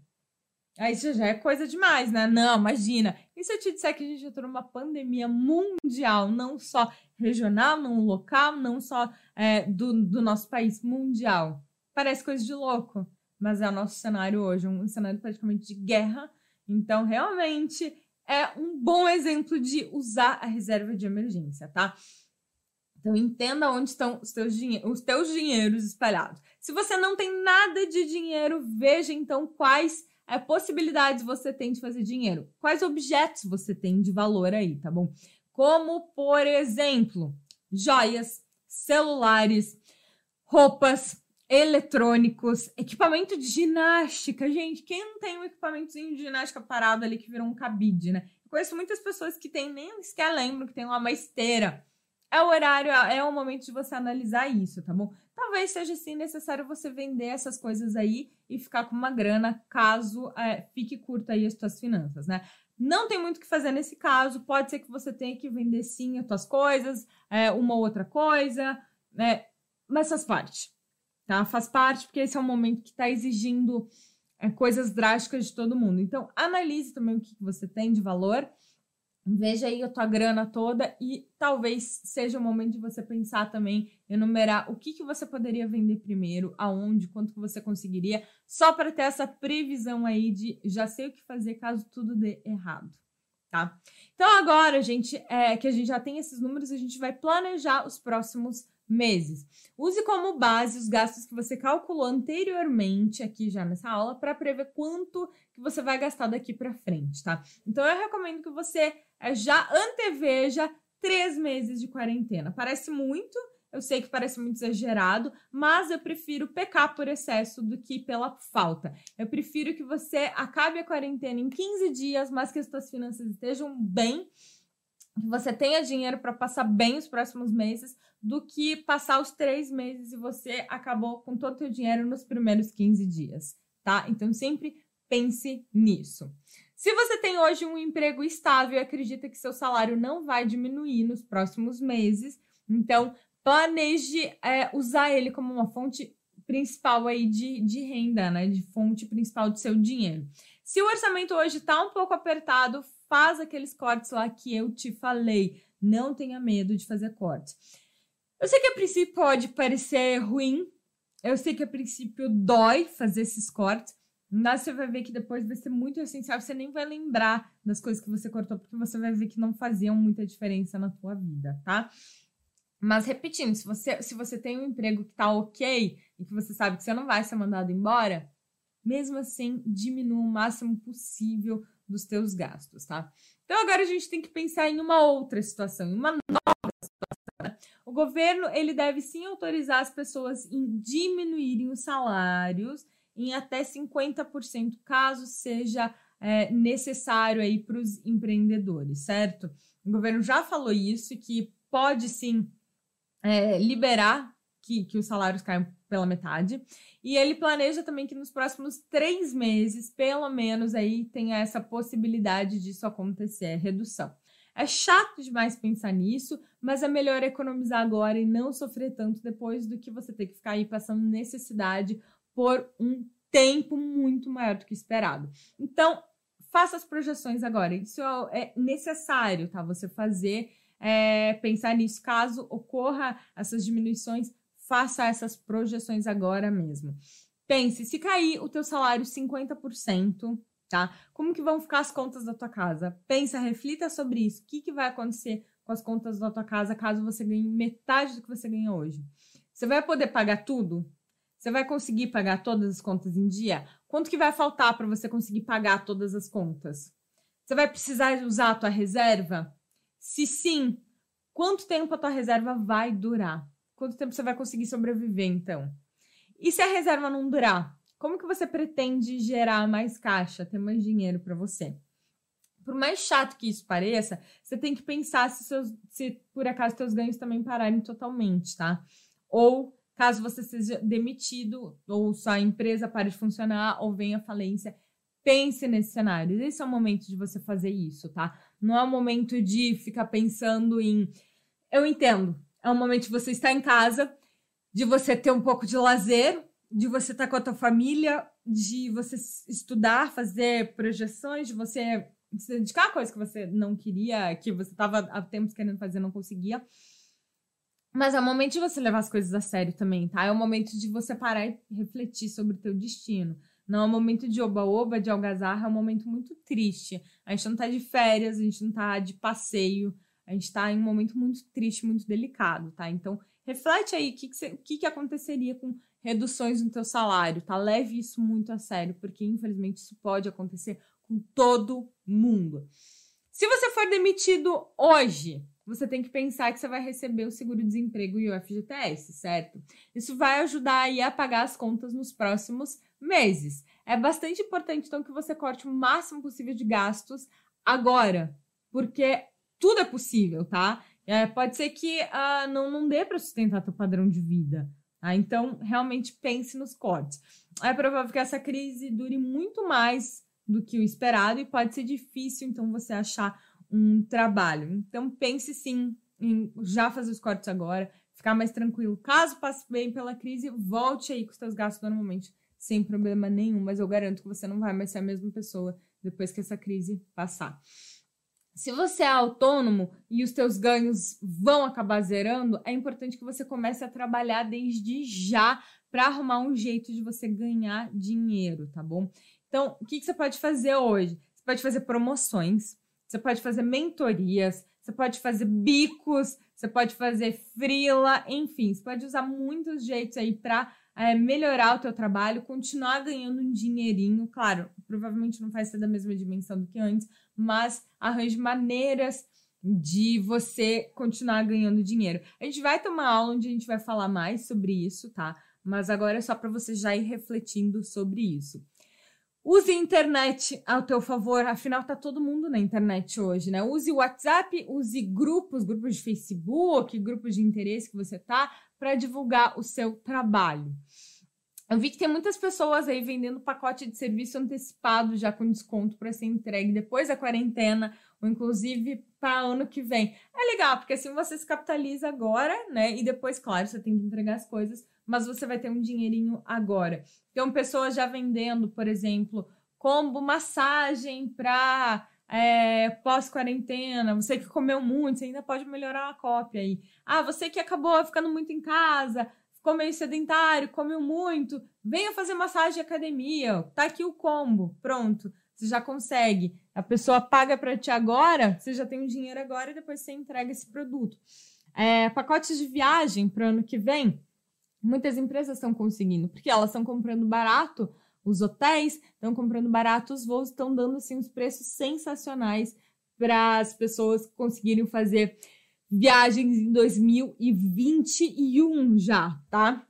Aí isso já é coisa demais, né? Não, imagina. E se eu te disser que a gente entrou numa pandemia mundial, não só regional, não local, não só é, do, do nosso país, mundial? Parece coisa de louco, mas é o nosso cenário hoje, um cenário praticamente de guerra. Então, realmente, é um bom exemplo de usar a reserva de emergência, tá? Então entenda onde estão os teus, os teus dinheiros espalhados. Se você não tem nada de dinheiro, veja então quais é, possibilidades você tem de fazer dinheiro. Quais objetos você tem de valor aí, tá bom? Como, por exemplo, joias, celulares, roupas, eletrônicos, equipamento de ginástica. Gente, quem não tem um equipamentozinho de ginástica parado ali que virou um cabide, né? Eu conheço muitas pessoas que têm, nem sequer lembram que tem uma esteira. É o horário, é o momento de você analisar isso, tá bom? Talvez seja sim necessário você vender essas coisas aí e ficar com uma grana caso é, fique curta aí as suas finanças, né? Não tem muito o que fazer nesse caso, pode ser que você tenha que vender sim as suas coisas, é, uma outra coisa, né? Mas faz parte tá? Faz parte, porque esse é um momento que está exigindo é, coisas drásticas de todo mundo. Então, analise também o que você tem de valor Veja aí a tua grana toda e talvez seja o momento de você pensar também, enumerar o que, que você poderia vender primeiro, aonde, quanto que você conseguiria, só para ter essa previsão aí de já sei o que fazer caso tudo dê errado, tá? Então agora, gente, é, que a gente já tem esses números, a gente vai planejar os próximos meses. Use como base os gastos que você calculou anteriormente aqui já nessa aula para prever quanto que você vai gastar daqui para frente, tá? Então eu recomendo que você eh, já anteveja três meses de quarentena. Parece muito, eu sei que parece muito exagerado, mas eu prefiro pecar por excesso do que pela falta. Eu prefiro que você acabe a quarentena em 15 dias, mas que as suas finanças estejam bem que você tenha dinheiro para passar bem os próximos meses, do que passar os três meses e você acabou com todo o seu dinheiro nos primeiros 15 dias, tá? Então sempre pense nisso. Se você tem hoje um emprego estável e acredita que seu salário não vai diminuir nos próximos meses, então planeje é, usar ele como uma fonte principal aí de, de renda, né? De fonte principal do seu dinheiro. Se o orçamento hoje está um pouco apertado, faz aqueles cortes lá que eu te falei. Não tenha medo de fazer cortes. Eu sei que a princípio pode parecer ruim, eu sei que a princípio dói fazer esses cortes, mas você vai ver que depois vai ser muito essencial, você nem vai lembrar das coisas que você cortou, porque você vai ver que não faziam muita diferença na tua vida, tá? Mas repetindo, se você, se você tem um emprego que tá ok e que você sabe que você não vai ser mandado embora, mesmo assim, diminua o máximo possível dos teus gastos, tá? Então agora a gente tem que pensar em uma outra situação, em uma nova? O governo ele deve sim autorizar as pessoas em diminuírem os salários em até 50%, caso seja é, necessário aí para os empreendedores, certo? O governo já falou isso, que pode sim é, liberar que, que os salários caiam pela metade. E ele planeja também que nos próximos três meses, pelo menos, aí tenha essa possibilidade disso acontecer, redução. É chato demais pensar nisso, mas é melhor economizar agora e não sofrer tanto depois do que você ter que ficar aí passando necessidade por um tempo muito maior do que esperado. Então, faça as projeções agora. Isso é necessário, tá? Você fazer, é, pensar nisso. Caso ocorra essas diminuições, faça essas projeções agora mesmo. Pense, se cair o teu salário 50%, tá? Como que vão ficar as contas da tua casa? Pensa, reflita sobre isso. O que, que vai acontecer com as contas da tua casa caso você ganhe metade do que você ganha hoje? Você vai poder pagar tudo? Você vai conseguir pagar todas as contas em dia? Quanto que vai faltar para você conseguir pagar todas as contas? Você vai precisar usar a tua reserva? Se sim, quanto tempo a tua reserva vai durar? Quanto tempo você vai conseguir sobreviver, então? E se a reserva não durar? Como que você pretende gerar mais caixa, ter mais dinheiro para você? Por mais chato que isso pareça, você tem que pensar se, seus, se por acaso seus ganhos também pararem totalmente, tá? Ou caso você seja demitido, ou sua empresa pare de funcionar, ou venha falência, pense nesse cenário. Esse é o momento de você fazer isso, tá? Não é o momento de ficar pensando em. Eu entendo, é um momento de você estar em casa, de você ter um pouco de lazer, de você estar com a tua família, de você estudar, fazer projeções, de você se dedicar a coisas que você não queria, que você estava há tempos querendo fazer não conseguia. Mas é o momento de você levar as coisas a sério também, tá? É o momento de você parar e refletir sobre o teu destino. Não é um momento de oba-oba, de algazarra, é um momento muito triste. A gente não tá de férias, a gente não tá de passeio, a gente está em um momento muito triste, muito delicado, tá? Então, reflete aí o que, que, o que, que aconteceria com reduções no teu salário, tá? Leve isso muito a sério, porque infelizmente isso pode acontecer com todo mundo. Se você for demitido hoje, você tem que pensar que você vai receber o seguro-desemprego e o FGTS, certo? Isso vai ajudar aí a pagar as contas nos próximos meses. É bastante importante, então, que você corte o máximo possível de gastos agora, porque tudo é possível, tá? É, pode ser que uh, não, não dê para sustentar teu padrão de vida. Tá? Então, realmente pense nos cortes. É provável que essa crise dure muito mais do que o esperado e pode ser difícil, então, você achar um trabalho. Então, pense sim em já fazer os cortes agora, ficar mais tranquilo. Caso passe bem pela crise, volte aí com os seus gastos normalmente, sem problema nenhum, mas eu garanto que você não vai mais ser a mesma pessoa depois que essa crise passar. Se você é autônomo e os teus ganhos vão acabar zerando, é importante que você comece a trabalhar desde já para arrumar um jeito de você ganhar dinheiro, tá bom? Então, o que, que você pode fazer hoje? Você pode fazer promoções, você pode fazer mentorias, você pode fazer bicos, você pode fazer frila, enfim, você pode usar muitos jeitos aí para é, melhorar o teu trabalho, continuar ganhando um dinheirinho, claro, provavelmente não vai ser da mesma dimensão do que antes, mas arranje maneiras de você continuar ganhando dinheiro. A gente vai ter uma aula onde a gente vai falar mais sobre isso, tá? Mas agora é só para você já ir refletindo sobre isso. Use a internet ao teu favor, afinal tá todo mundo na internet hoje, né? Use o WhatsApp, use grupos, grupos de Facebook, grupos de interesse que você tá para divulgar o seu trabalho. Eu vi que tem muitas pessoas aí vendendo pacote de serviço antecipado já com desconto para ser entregue depois da quarentena ou inclusive para ano que vem. É legal, porque assim você se capitaliza agora, né? E depois, claro, você tem que entregar as coisas, mas você vai ter um dinheirinho agora. Então, pessoas já vendendo, por exemplo, combo massagem para é, pós-quarentena, você que comeu muito, você ainda pode melhorar a cópia aí. Ah, você que acabou ficando muito em casa, ficou meio sedentário, comeu muito, venha fazer massagem academia, tá aqui o combo, pronto, você já consegue. A pessoa paga para ti agora, você já tem o dinheiro agora e depois você entrega esse produto. É, pacotes de viagem para o ano que vem, muitas empresas estão conseguindo, porque elas estão comprando barato, os hotéis estão comprando barato, os voos estão dando assim uns preços sensacionais para as pessoas conseguirem fazer viagens em 2021 já, tá?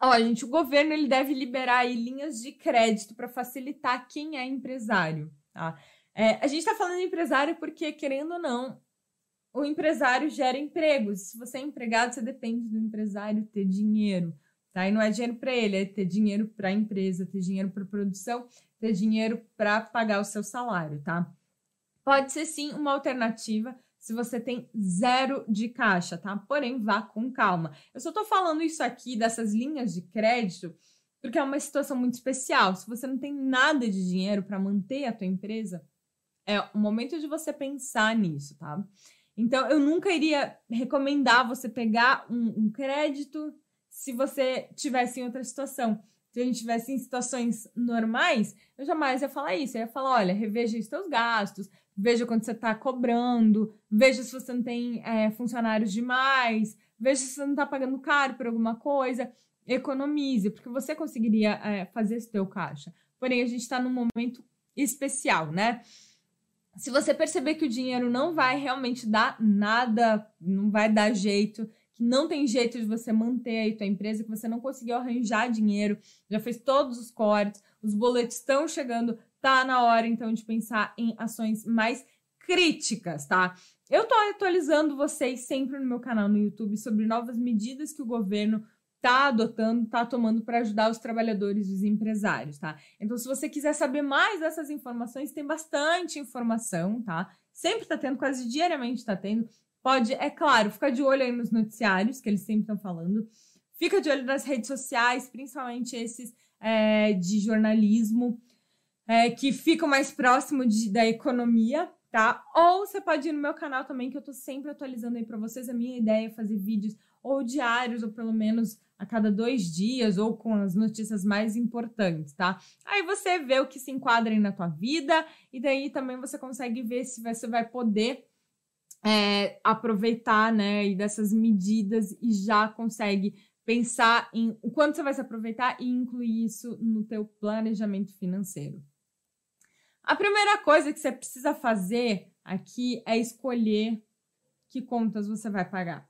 Ó, gente, o governo ele deve liberar aí linhas de crédito para facilitar quem é empresário, tá? É, a gente está falando de empresário porque, querendo ou não, o empresário gera empregos. Se você é empregado, você depende do empresário ter dinheiro, tá? E não é dinheiro para ele, é ter dinheiro para a empresa, ter dinheiro para produção, ter dinheiro para pagar o seu salário, tá? Pode ser sim uma alternativa se você tem zero de caixa, tá? Porém, vá com calma. Eu só tô falando isso aqui dessas linhas de crédito porque é uma situação muito especial. Se você não tem nada de dinheiro para manter a tua empresa, é o momento de você pensar nisso, tá? Então, eu nunca iria recomendar você pegar um, um crédito se você tivesse em outra situação. Se a gente tivesse em situações normais, eu jamais ia falar isso. Eu ia falar, olha, reveja os teus gastos, veja quanto você está cobrando, veja se você não tem é, funcionários demais, veja se você não está pagando caro por alguma coisa, economize, porque você conseguiria é, fazer esse teu caixa. Porém, a gente está num momento especial, né? Se você perceber que o dinheiro não vai realmente dar nada, não vai dar jeito, que não tem jeito de você manter aí tua empresa, que você não conseguiu arranjar dinheiro, já fez todos os cortes, os boletos estão chegando, tá na hora então de pensar em ações mais críticas, tá? Eu tô atualizando vocês sempre no meu canal no YouTube sobre novas medidas que o governo tá adotando, tá tomando para ajudar os trabalhadores e os empresários, tá? Então, se você quiser saber mais dessas informações, tem bastante informação, tá? Sempre tá tendo, quase diariamente tá tendo. Pode, é claro, ficar de olho aí nos noticiários, que eles sempre estão falando. Fica de olho nas redes sociais, principalmente esses é, de jornalismo é, que ficam mais próximo de, da economia, tá? Ou você pode ir no meu canal também, que eu tô sempre atualizando aí para vocês. A minha ideia é fazer vídeos ou diários, ou pelo menos a cada dois dias, ou com as notícias mais importantes, tá? Aí você vê o que se enquadra aí na tua vida, e daí também você consegue ver se você vai poder é, aproveitar, né, e dessas medidas e já consegue pensar em o quanto você vai se aproveitar e incluir isso no teu planejamento financeiro. A primeira coisa que você precisa fazer aqui é escolher que contas você vai pagar.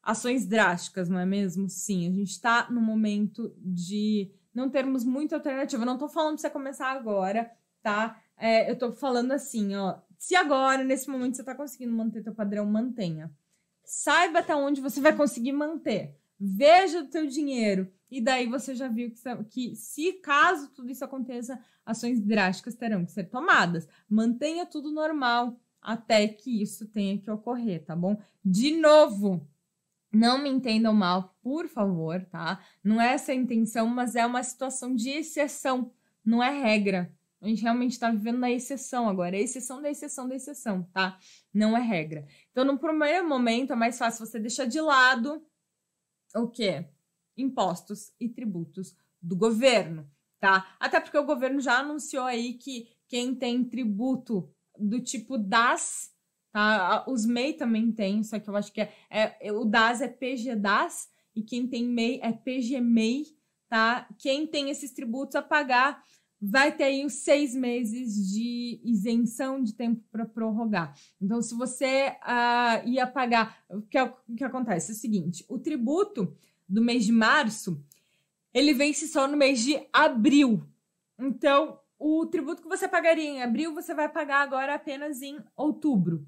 Ações drásticas, não é mesmo? Sim, a gente está no momento de não termos muita alternativa. Eu não estou falando para você começar agora, tá? É, eu estou falando assim, ó. Se agora, nesse momento, você está conseguindo manter teu padrão, mantenha. Saiba até onde você vai conseguir manter. Veja o teu dinheiro. E daí você já viu que, que, se caso tudo isso aconteça, ações drásticas terão que ser tomadas. Mantenha tudo normal até que isso tenha que ocorrer, tá bom? De novo, não me entendam mal, por favor, tá? Não é essa a intenção, mas é uma situação de exceção, não é regra, A gente realmente está vivendo na exceção agora. É exceção da exceção da exceção, tá? Não é regra. Então, no primeiro momento, é mais fácil você deixar de lado o quê? Impostos e tributos do governo, tá? Até porque o governo já anunciou aí que quem tem tributo do tipo DAS, tá? Os MEI também tem, só que eu acho que é, é o DAS é PG DAS e quem tem MEI é PG MEI, tá? Quem tem esses tributos a pagar vai ter aí os seis meses de isenção de tempo para prorrogar. Então, se você uh, ia pagar, o que, é o que acontece é o seguinte: o tributo do mês de março ele vence só no mês de abril. Então, o tributo que você pagaria em abril, você vai pagar agora apenas em outubro.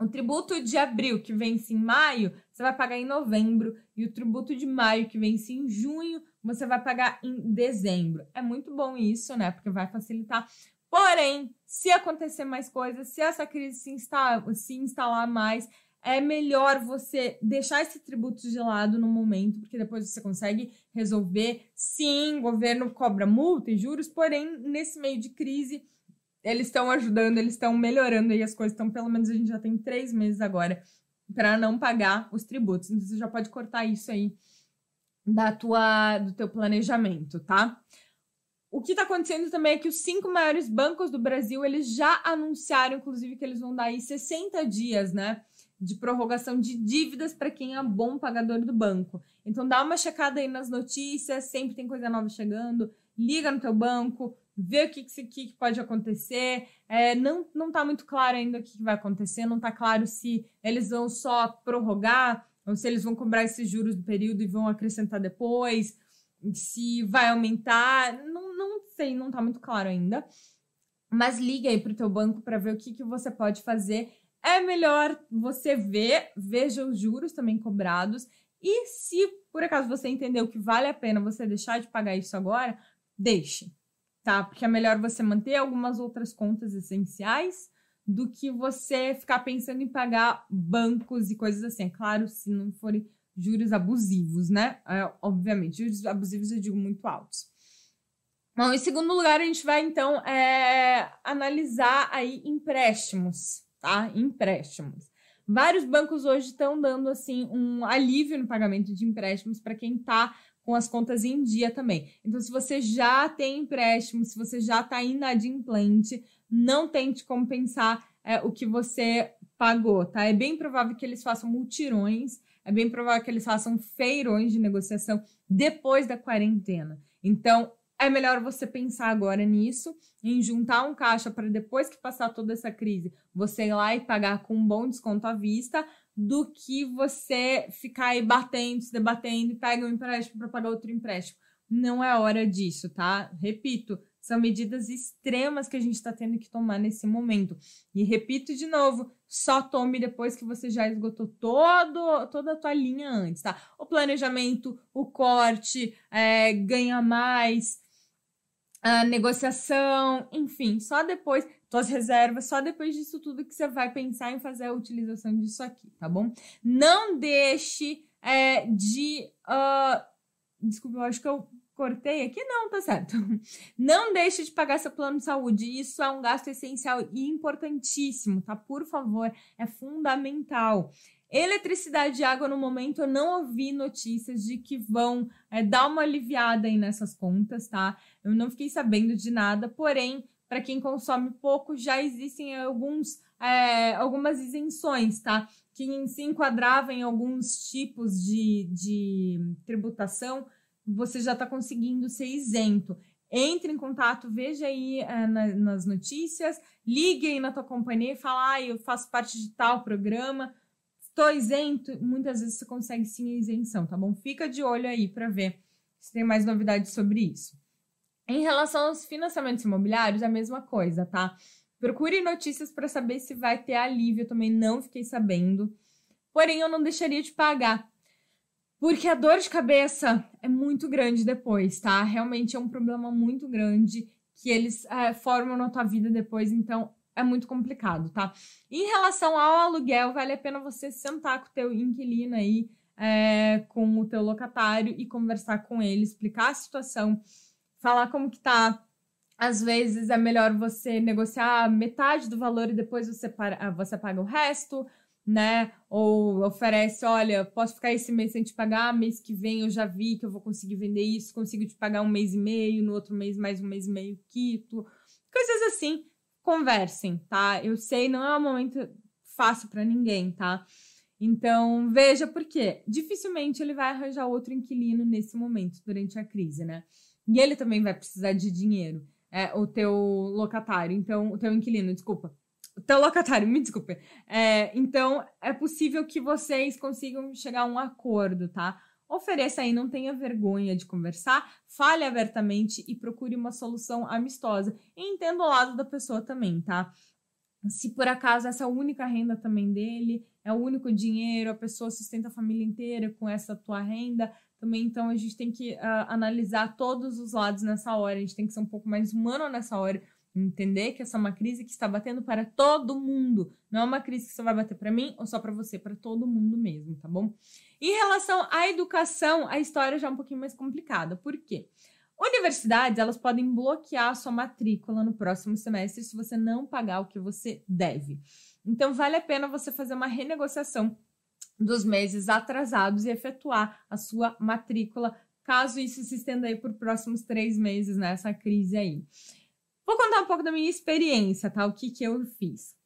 O tributo de abril, que vence em maio, você vai pagar em novembro. E o tributo de maio, que vence em junho, você vai pagar em dezembro. É muito bom isso, né? Porque vai facilitar. Porém, se acontecer mais coisas, se essa crise se instalar, se instalar mais, é melhor você deixar esse tributo de lado no momento, porque depois você consegue resolver. Sim, o governo cobra multa e juros, porém, nesse meio de crise, eles estão ajudando, eles estão melhorando aí as coisas. Então, pelo menos a gente já tem três meses agora para não pagar os tributos. Então, você já pode cortar isso aí da tua, do teu planejamento, tá? O que está acontecendo também é que os cinco maiores bancos do Brasil, eles já anunciaram, inclusive, que eles vão dar aí 60 dias, né? de prorrogação de dívidas para quem é bom pagador do banco. Então dá uma checada aí nas notícias, sempre tem coisa nova chegando, liga no teu banco, vê o que, que, que pode acontecer. É, não, não tá muito claro ainda o que, que vai acontecer, não tá claro se eles vão só prorrogar ou se eles vão cobrar esses juros do período e vão acrescentar depois, se vai aumentar, não, não sei, não tá muito claro ainda. Mas liga aí pro teu banco para ver o que, que você pode fazer é melhor você ver, veja os juros também cobrados. E se por acaso você entendeu que vale a pena você deixar de pagar isso agora, deixe, tá? Porque é melhor você manter algumas outras contas essenciais do que você ficar pensando em pagar bancos e coisas assim. É claro, se não forem juros abusivos, né? É, obviamente, juros abusivos eu digo muito altos. Bom, em segundo lugar, a gente vai então é, analisar aí empréstimos tá? Empréstimos. Vários bancos hoje estão dando assim um alívio no pagamento de empréstimos para quem está com as contas em dia também. Então, se você já tem empréstimo, se você já está inadimplente, não tente compensar é, o que você pagou, tá? É bem provável que eles façam multirões, é bem provável que eles façam feirões de negociação depois da quarentena. Então, é melhor você pensar agora nisso, em juntar um caixa para depois que passar toda essa crise, você ir lá e pagar com um bom desconto à vista, do que você ficar aí batendo, se debatendo e pega um empréstimo para pagar outro empréstimo. Não é hora disso, tá? Repito, são medidas extremas que a gente está tendo que tomar nesse momento. E repito de novo, só tome depois que você já esgotou todo, toda a tua linha antes, tá? O planejamento, o corte, é, ganha mais, a negociação, enfim, só depois, tuas reservas, só depois disso tudo que você vai pensar em fazer a utilização disso aqui, tá bom? Não deixe é, de. Uh, desculpa, eu acho que eu cortei aqui, não, tá certo. Não deixe de pagar seu plano de saúde. Isso é um gasto essencial e importantíssimo, tá? Por favor, é fundamental. Eletricidade e água, no momento, eu não ouvi notícias de que vão é, dar uma aliviada aí nessas contas, tá? Eu não fiquei sabendo de nada, porém, para quem consome pouco, já existem alguns, é, algumas isenções, tá? Que se enquadravam em alguns tipos de, de tributação, você já está conseguindo ser isento. Entre em contato, veja aí é, na, nas notícias, ligue aí na tua companhia e fala, ah, eu faço parte de tal programa, estou isento, muitas vezes você consegue sim a isenção, tá bom? Fica de olho aí para ver se tem mais novidades sobre isso. Em relação aos financiamentos imobiliários, a mesma coisa, tá? Procure notícias para saber se vai ter alívio. Eu também não fiquei sabendo. Porém, eu não deixaria de pagar. Porque a dor de cabeça é muito grande depois, tá? Realmente é um problema muito grande que eles é, formam na tua vida depois. Então, é muito complicado, tá? Em relação ao aluguel, vale a pena você sentar com o teu inquilino aí, é, com o teu locatário e conversar com ele, explicar a situação, falar como que tá às vezes é melhor você negociar metade do valor e depois você, para, ah, você paga o resto, né? Ou oferece, olha, posso ficar esse mês sem te pagar, mês que vem eu já vi que eu vou conseguir vender isso, consigo te pagar um mês e meio, no outro mês mais um mês e meio quito. Coisas assim, conversem, tá? Eu sei, não é um momento fácil para ninguém, tá? Então, veja por quê. Dificilmente ele vai arranjar outro inquilino nesse momento, durante a crise, né? E ele também vai precisar de dinheiro é, o teu locatário, então, o teu inquilino, desculpa. O teu locatário, me desculpe. É, então, é possível que vocês consigam chegar a um acordo, tá? Ofereça aí, não tenha vergonha de conversar, fale abertamente e procure uma solução amistosa. E entenda o lado da pessoa também, tá? Se por acaso essa é a única renda também dele, é o único dinheiro, a pessoa sustenta a família inteira com essa tua renda, também, então, a gente tem que uh, analisar todos os lados nessa hora, a gente tem que ser um pouco mais humano nessa hora, entender que essa é uma crise que está batendo para todo mundo, não é uma crise que só vai bater para mim ou só para você, para todo mundo mesmo, tá bom? Em relação à educação, a história já é um pouquinho mais complicada, por quê? Universidades, elas podem bloquear a sua matrícula no próximo semestre se você não pagar o que você deve. Então, vale a pena você fazer uma renegociação dos meses atrasados e efetuar a sua matrícula, caso isso se estenda aí por próximos três meses nessa crise aí. Vou contar um pouco da minha experiência, tá? O que, que eu fiz.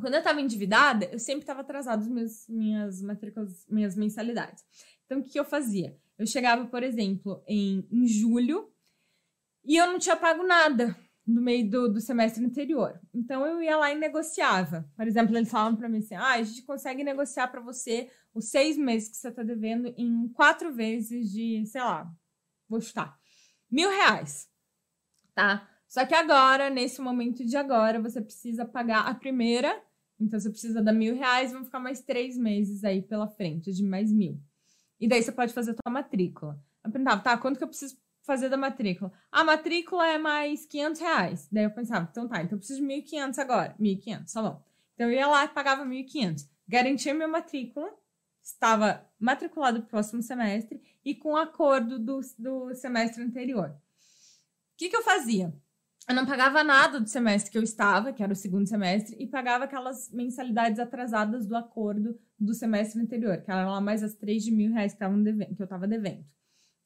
Quando eu estava endividada, eu sempre estava atrasado as minhas matrículas, minhas mensalidades. Então, o que, que eu fazia? Eu chegava, por exemplo, em, em julho e eu não tinha pago nada no meio do, do semestre anterior. Então eu ia lá e negociava. Por exemplo, eles falavam para mim assim: ah, a gente consegue negociar para você os seis meses que você está devendo em quatro vezes de, sei lá, vou chutar, mil reais, tá? Só que agora, nesse momento de agora, você precisa pagar a primeira, então você precisa dar mil reais, vão ficar mais três meses aí pela frente, de mais mil. E daí você pode fazer a tua matrícula. Eu perguntava, tá, quanto que eu preciso fazer da matrícula. A matrícula é mais 500 reais. Daí eu pensava, então tá, então eu preciso de 1.500 agora. 1.500, tá bom. Então eu ia lá e pagava 1.500. Garantia minha matrícula, estava matriculado para o próximo semestre e com acordo do, do semestre anterior. O que, que eu fazia? Eu não pagava nada do semestre que eu estava, que era o segundo semestre, e pagava aquelas mensalidades atrasadas do acordo do semestre anterior, que eram lá mais as 3 de mil reais que, eu estava devendo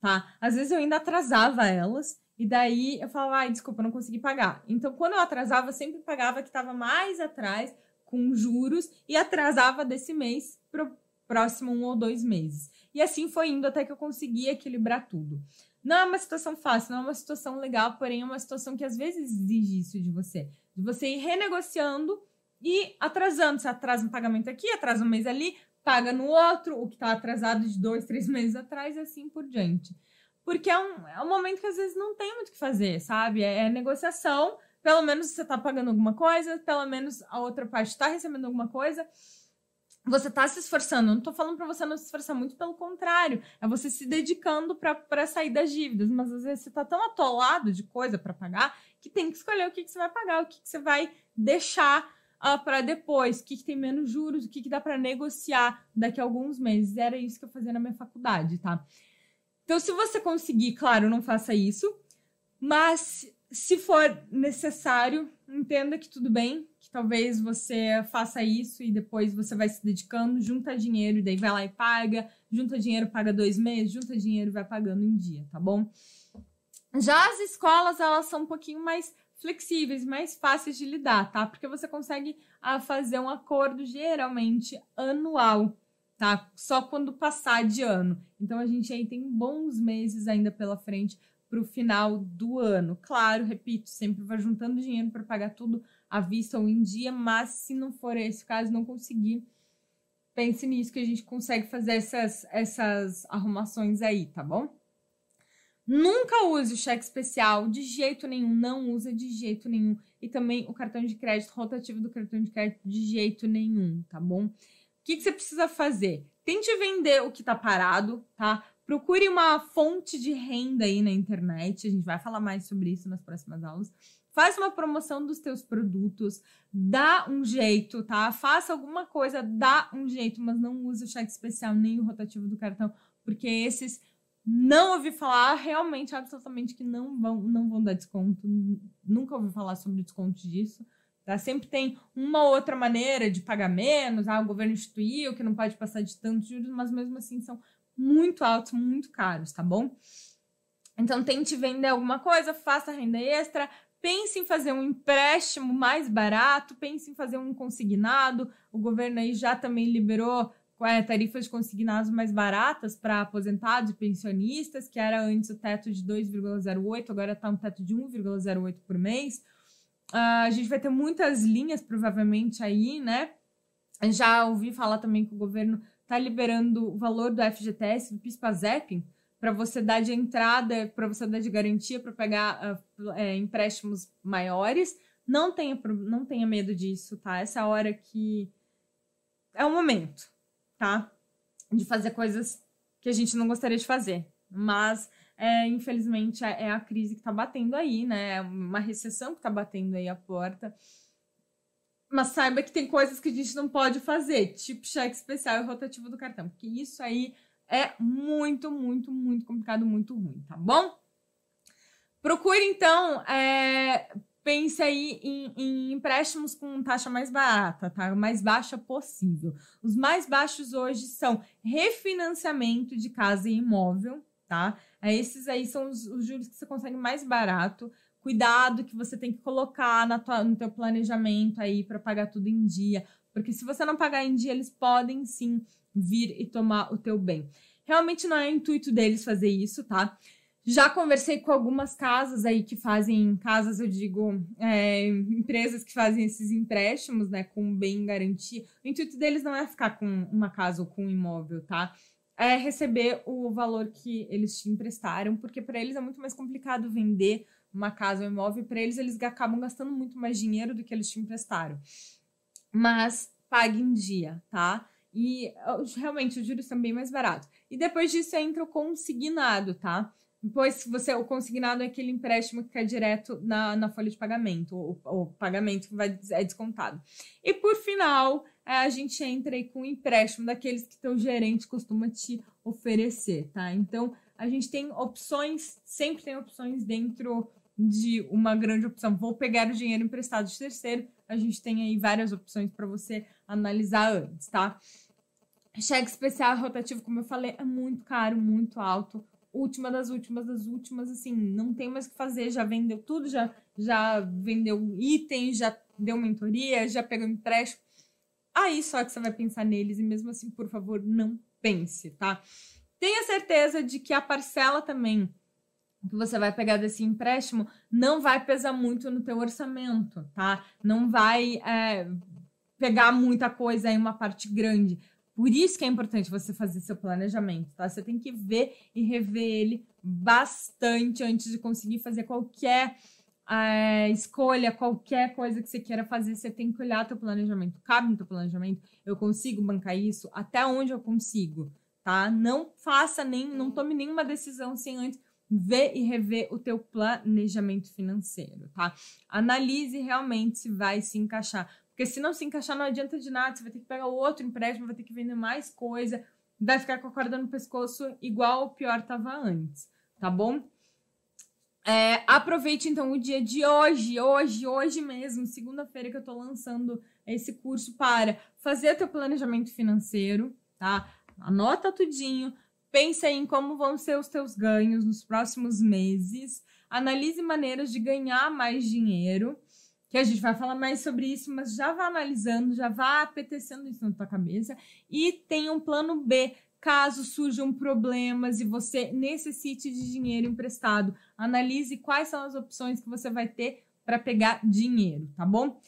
tá? Às vezes eu ainda atrasava elas, e daí eu falava, ai, desculpa, não consegui pagar. Então, quando eu atrasava, eu sempre pagava que estava mais atrás, com juros, e atrasava desse mês para o próximo um ou dois meses. E assim foi indo até que eu consegui equilibrar tudo. Não é uma situação fácil, não é uma situação legal, porém é uma situação que às vezes exige isso de você. De você ir renegociando e atrasando. Você atrasa um pagamento aqui, atrasa um mês ali, paga no outro, o que está atrasado de dois, três meses atrás e assim por diante. Porque é um, é um momento que às vezes não tem muito o que fazer, sabe? É, é negociação, pelo menos você está pagando alguma coisa, pelo menos a outra parte está recebendo alguma coisa. Você está se esforçando. Não estou falando para você não se esforçar, muito pelo contrário. É você se dedicando para sair das dívidas. Mas às vezes você está tão atolado de coisa para pagar que tem que escolher o que, que você vai pagar, o que, que você vai deixar uh, para depois, o que, que, tem menos juros, o que, que dá para negociar daqui a alguns meses. Era isso que eu fazia na minha faculdade, tá? Então, se você conseguir, claro, não faça isso, mas se for necessário, entenda que tudo bem, talvez você faça isso e depois você vai se dedicando, junta dinheiro e daí vai lá e paga, junta dinheiro, paga dois meses, junta dinheiro e vai pagando em dia, tá bom? Já as escolas, elas são um pouquinho mais flexíveis, mais fáceis de lidar, tá? Porque você consegue ah, fazer um acordo geralmente anual, tá? Só quando passar de ano. Então a gente aí tem bons meses ainda pela frente para o final do ano. Claro, repito, sempre vai juntando dinheiro para pagar tudo à vista ou em dia, mas se não for esse caso, não conseguir, pense nisso que a gente consegue fazer essas, essas arrumações aí, tá bom? Nunca use o cheque especial, de jeito nenhum, não usa de jeito nenhum. E também o cartão de crédito rotativo do cartão de crédito, de jeito nenhum, tá bom? O que, que você precisa fazer? Tente vender o que tá parado, tá? Procure uma fonte de renda aí na internet. A gente vai falar mais sobre isso nas próximas aulas. Faz uma promoção dos teus produtos, dá um jeito, tá? Faça alguma coisa, dá um jeito, mas não use o cheque especial nem o rotativo do cartão, porque esses Não ouvi falar realmente, absolutamente, que não vão, não vão dar desconto. Nunca ouvi falar sobre desconto disso. Tá? Sempre tem uma outra maneira de pagar menos. Ah, o governo instituiu que não pode passar de tantos juros, mas mesmo assim são muito altos, muito caros, tá bom? Então tente vender alguma coisa, faça renda extra, pense em fazer um empréstimo mais barato, pense em fazer um consignado. O governo aí já também liberou é, tarifas de consignados mais baratas para aposentados e pensionistas, que era antes o teto de 2,08, agora está um teto de 1,08 por mês. Uh, a gente vai ter muitas linhas, provavelmente, aí, né? Já ouvi falar também que o governo está liberando o valor do FGTS, do PIS-PASEP, para você dar de entrada, para você dar de garantia para pegar uh, é, empréstimos maiores. Não tenha, não tenha medo disso, tá? Essa hora que é o momento tá? De fazer coisas que a gente não gostaria de fazer. Mas, é, infelizmente, é, é a crise que está batendo aí, né? É uma recessão que está batendo aí a porta. Mas saiba que tem coisas que a gente não pode fazer, tipo cheque especial e rotativo do cartão, porque isso aí é muito, muito, muito complicado, muito ruim, tá bom? Procure, então, é, pense aí em, em, empréstimos com taxa mais barata, tá? Mais baixa possível. Os mais baixos hoje são refinanciamento de casa e imóvel, tá? É, esses aí são os, os juros que você consegue mais barato. Cuidado que você tem que colocar na tua, no teu planejamento aí para pagar tudo em dia, porque se você não pagar em dia, eles podem sim vir e tomar o teu bem. Realmente não é intuito deles fazer isso, tá? Já conversei com algumas casas aí que fazem, casas eu digo, é, empresas que fazem esses empréstimos, né, com bem garantia. O intuito deles não é ficar com uma casa ou com um imóvel, tá? É receber o valor que eles te emprestaram, porque para eles é muito mais complicado vender uma casa ou imóvel, para eles eles acabam gastando muito mais dinheiro do que eles te emprestaram. Mas pague em dia, tá? E realmente os juros são bem mais baratos. E depois disso entra o consignado, tá? Depois, você, o consignado é aquele empréstimo que cai direto na, na folha de pagamento, o, o pagamento vai, é descontado. E por final, é, a gente entra aí com o empréstimo daqueles que teu gerente costuma te oferecer, tá? Então, a gente tem opções, sempre tem opções dentro de uma grande opção. Vou pegar o dinheiro emprestado de terceiro, a gente tem aí várias opções para você analisar antes, tá? Cheque especial rotativo, como eu falei, é muito caro, muito alto última das últimas das últimas, assim, não tem mais o que fazer, já vendeu tudo, já, já vendeu itens, já deu mentoria, já pegou empréstimo. Aí só que você vai pensar neles e mesmo assim, por favor, não pense, tá? Tenha certeza de que a parcela também que você vai pegar desse empréstimo não vai pesar muito no teu orçamento, tá? Não vai é, pegar muita coisa em uma parte grande. Por isso que é importante você fazer seu planejamento, tá? Você tem que ver e rever ele bastante antes de conseguir fazer qualquer é, escolha, qualquer coisa que você queira fazer, você tem que olhar teu planejamento. Cabe no teu planejamento? Eu consigo bancar isso? Até onde eu consigo? Tá? Não faça nem, não tome nenhuma decisão sem antes ver e rever o teu planejamento financeiro, tá? Analise realmente se vai se encaixar. Porque se não se encaixar, não adianta de nada. Você vai ter que pegar outro empréstimo, vai ter que vender mais coisa, vai ficar com a corda no pescoço igual o pior estava antes, tá bom? É, aproveite então o dia de hoje, hoje, hoje mesmo, segunda-feira que eu tô lançando esse curso para fazer teu planejamento financeiro, tá? Anota tudinho, pensa em como vão ser os teus ganhos nos próximos meses, analise maneiras de ganhar mais dinheiro que a gente vai falar mais sobre isso, mas já vá analisando, já vá apetecendo isso na tua cabeça e tem um plano B caso surjam problemas e você necessite de dinheiro emprestado. Analise quais são as opções que você vai ter para pegar dinheiro, tá bom?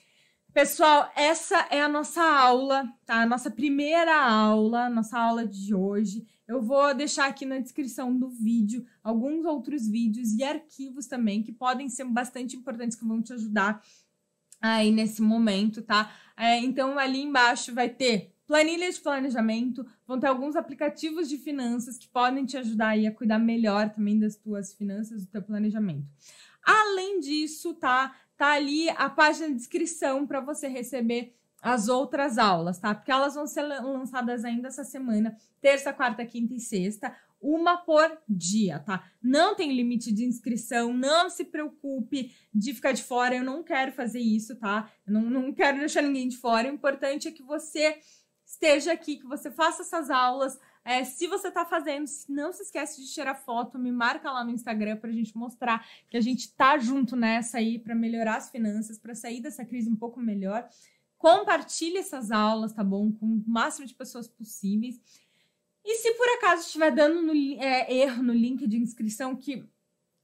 Pessoal, essa é a nossa aula, tá? A nossa primeira aula, nossa aula de hoje. Eu vou deixar aqui na descrição do vídeo alguns outros vídeos e arquivos também que podem ser bastante importantes que vão te ajudar aí nesse momento, tá? É, então, ali embaixo vai ter planilha de planejamento, vão ter alguns aplicativos de finanças que podem te ajudar aí a cuidar melhor também das tuas finanças, do teu planejamento. Além disso, tá? Tá ali a página de inscrição para você receber as outras aulas, tá? Porque elas vão ser lançadas ainda essa semana, terça, quarta, quinta e sexta. Uma por dia, tá? Não tem limite de inscrição, não se preocupe de ficar de fora, eu não quero fazer isso, tá? Eu não, não quero deixar ninguém de fora. O importante é que você esteja aqui, que você faça essas aulas. É, se você tá fazendo, não se esquece de tirar foto, me marca lá no Instagram pra gente mostrar que a gente tá junto nessa aí para melhorar as finanças, para sair dessa crise um pouco melhor. Compartilhe essas aulas, tá bom? Com o máximo de pessoas possíveis. E se por acaso estiver dando no, é, erro no link de inscrição, que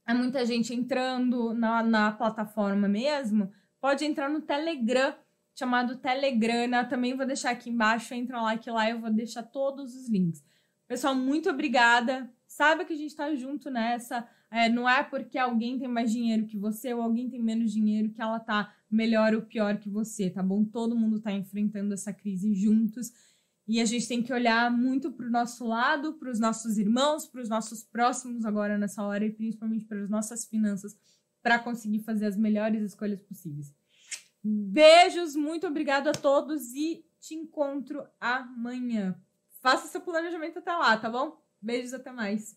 é muita gente entrando na, na plataforma mesmo, pode entrar no Telegram, chamado Telegrana. Também vou deixar aqui embaixo, entra lá que lá eu vou deixar todos os links. Pessoal, muito obrigada. Saiba que a gente está junto nessa. É, não é porque alguém tem mais dinheiro que você ou alguém tem menos dinheiro que ela tá melhor ou pior que você, tá bom? Todo mundo está enfrentando essa crise juntos. E a gente tem que olhar muito para o nosso lado, para os nossos irmãos, para os nossos próximos agora nessa hora e principalmente para as nossas finanças para conseguir fazer as melhores escolhas possíveis. Beijos, muito obrigado a todos e te encontro amanhã. Faça seu planejamento até lá, tá bom? Beijos, até mais.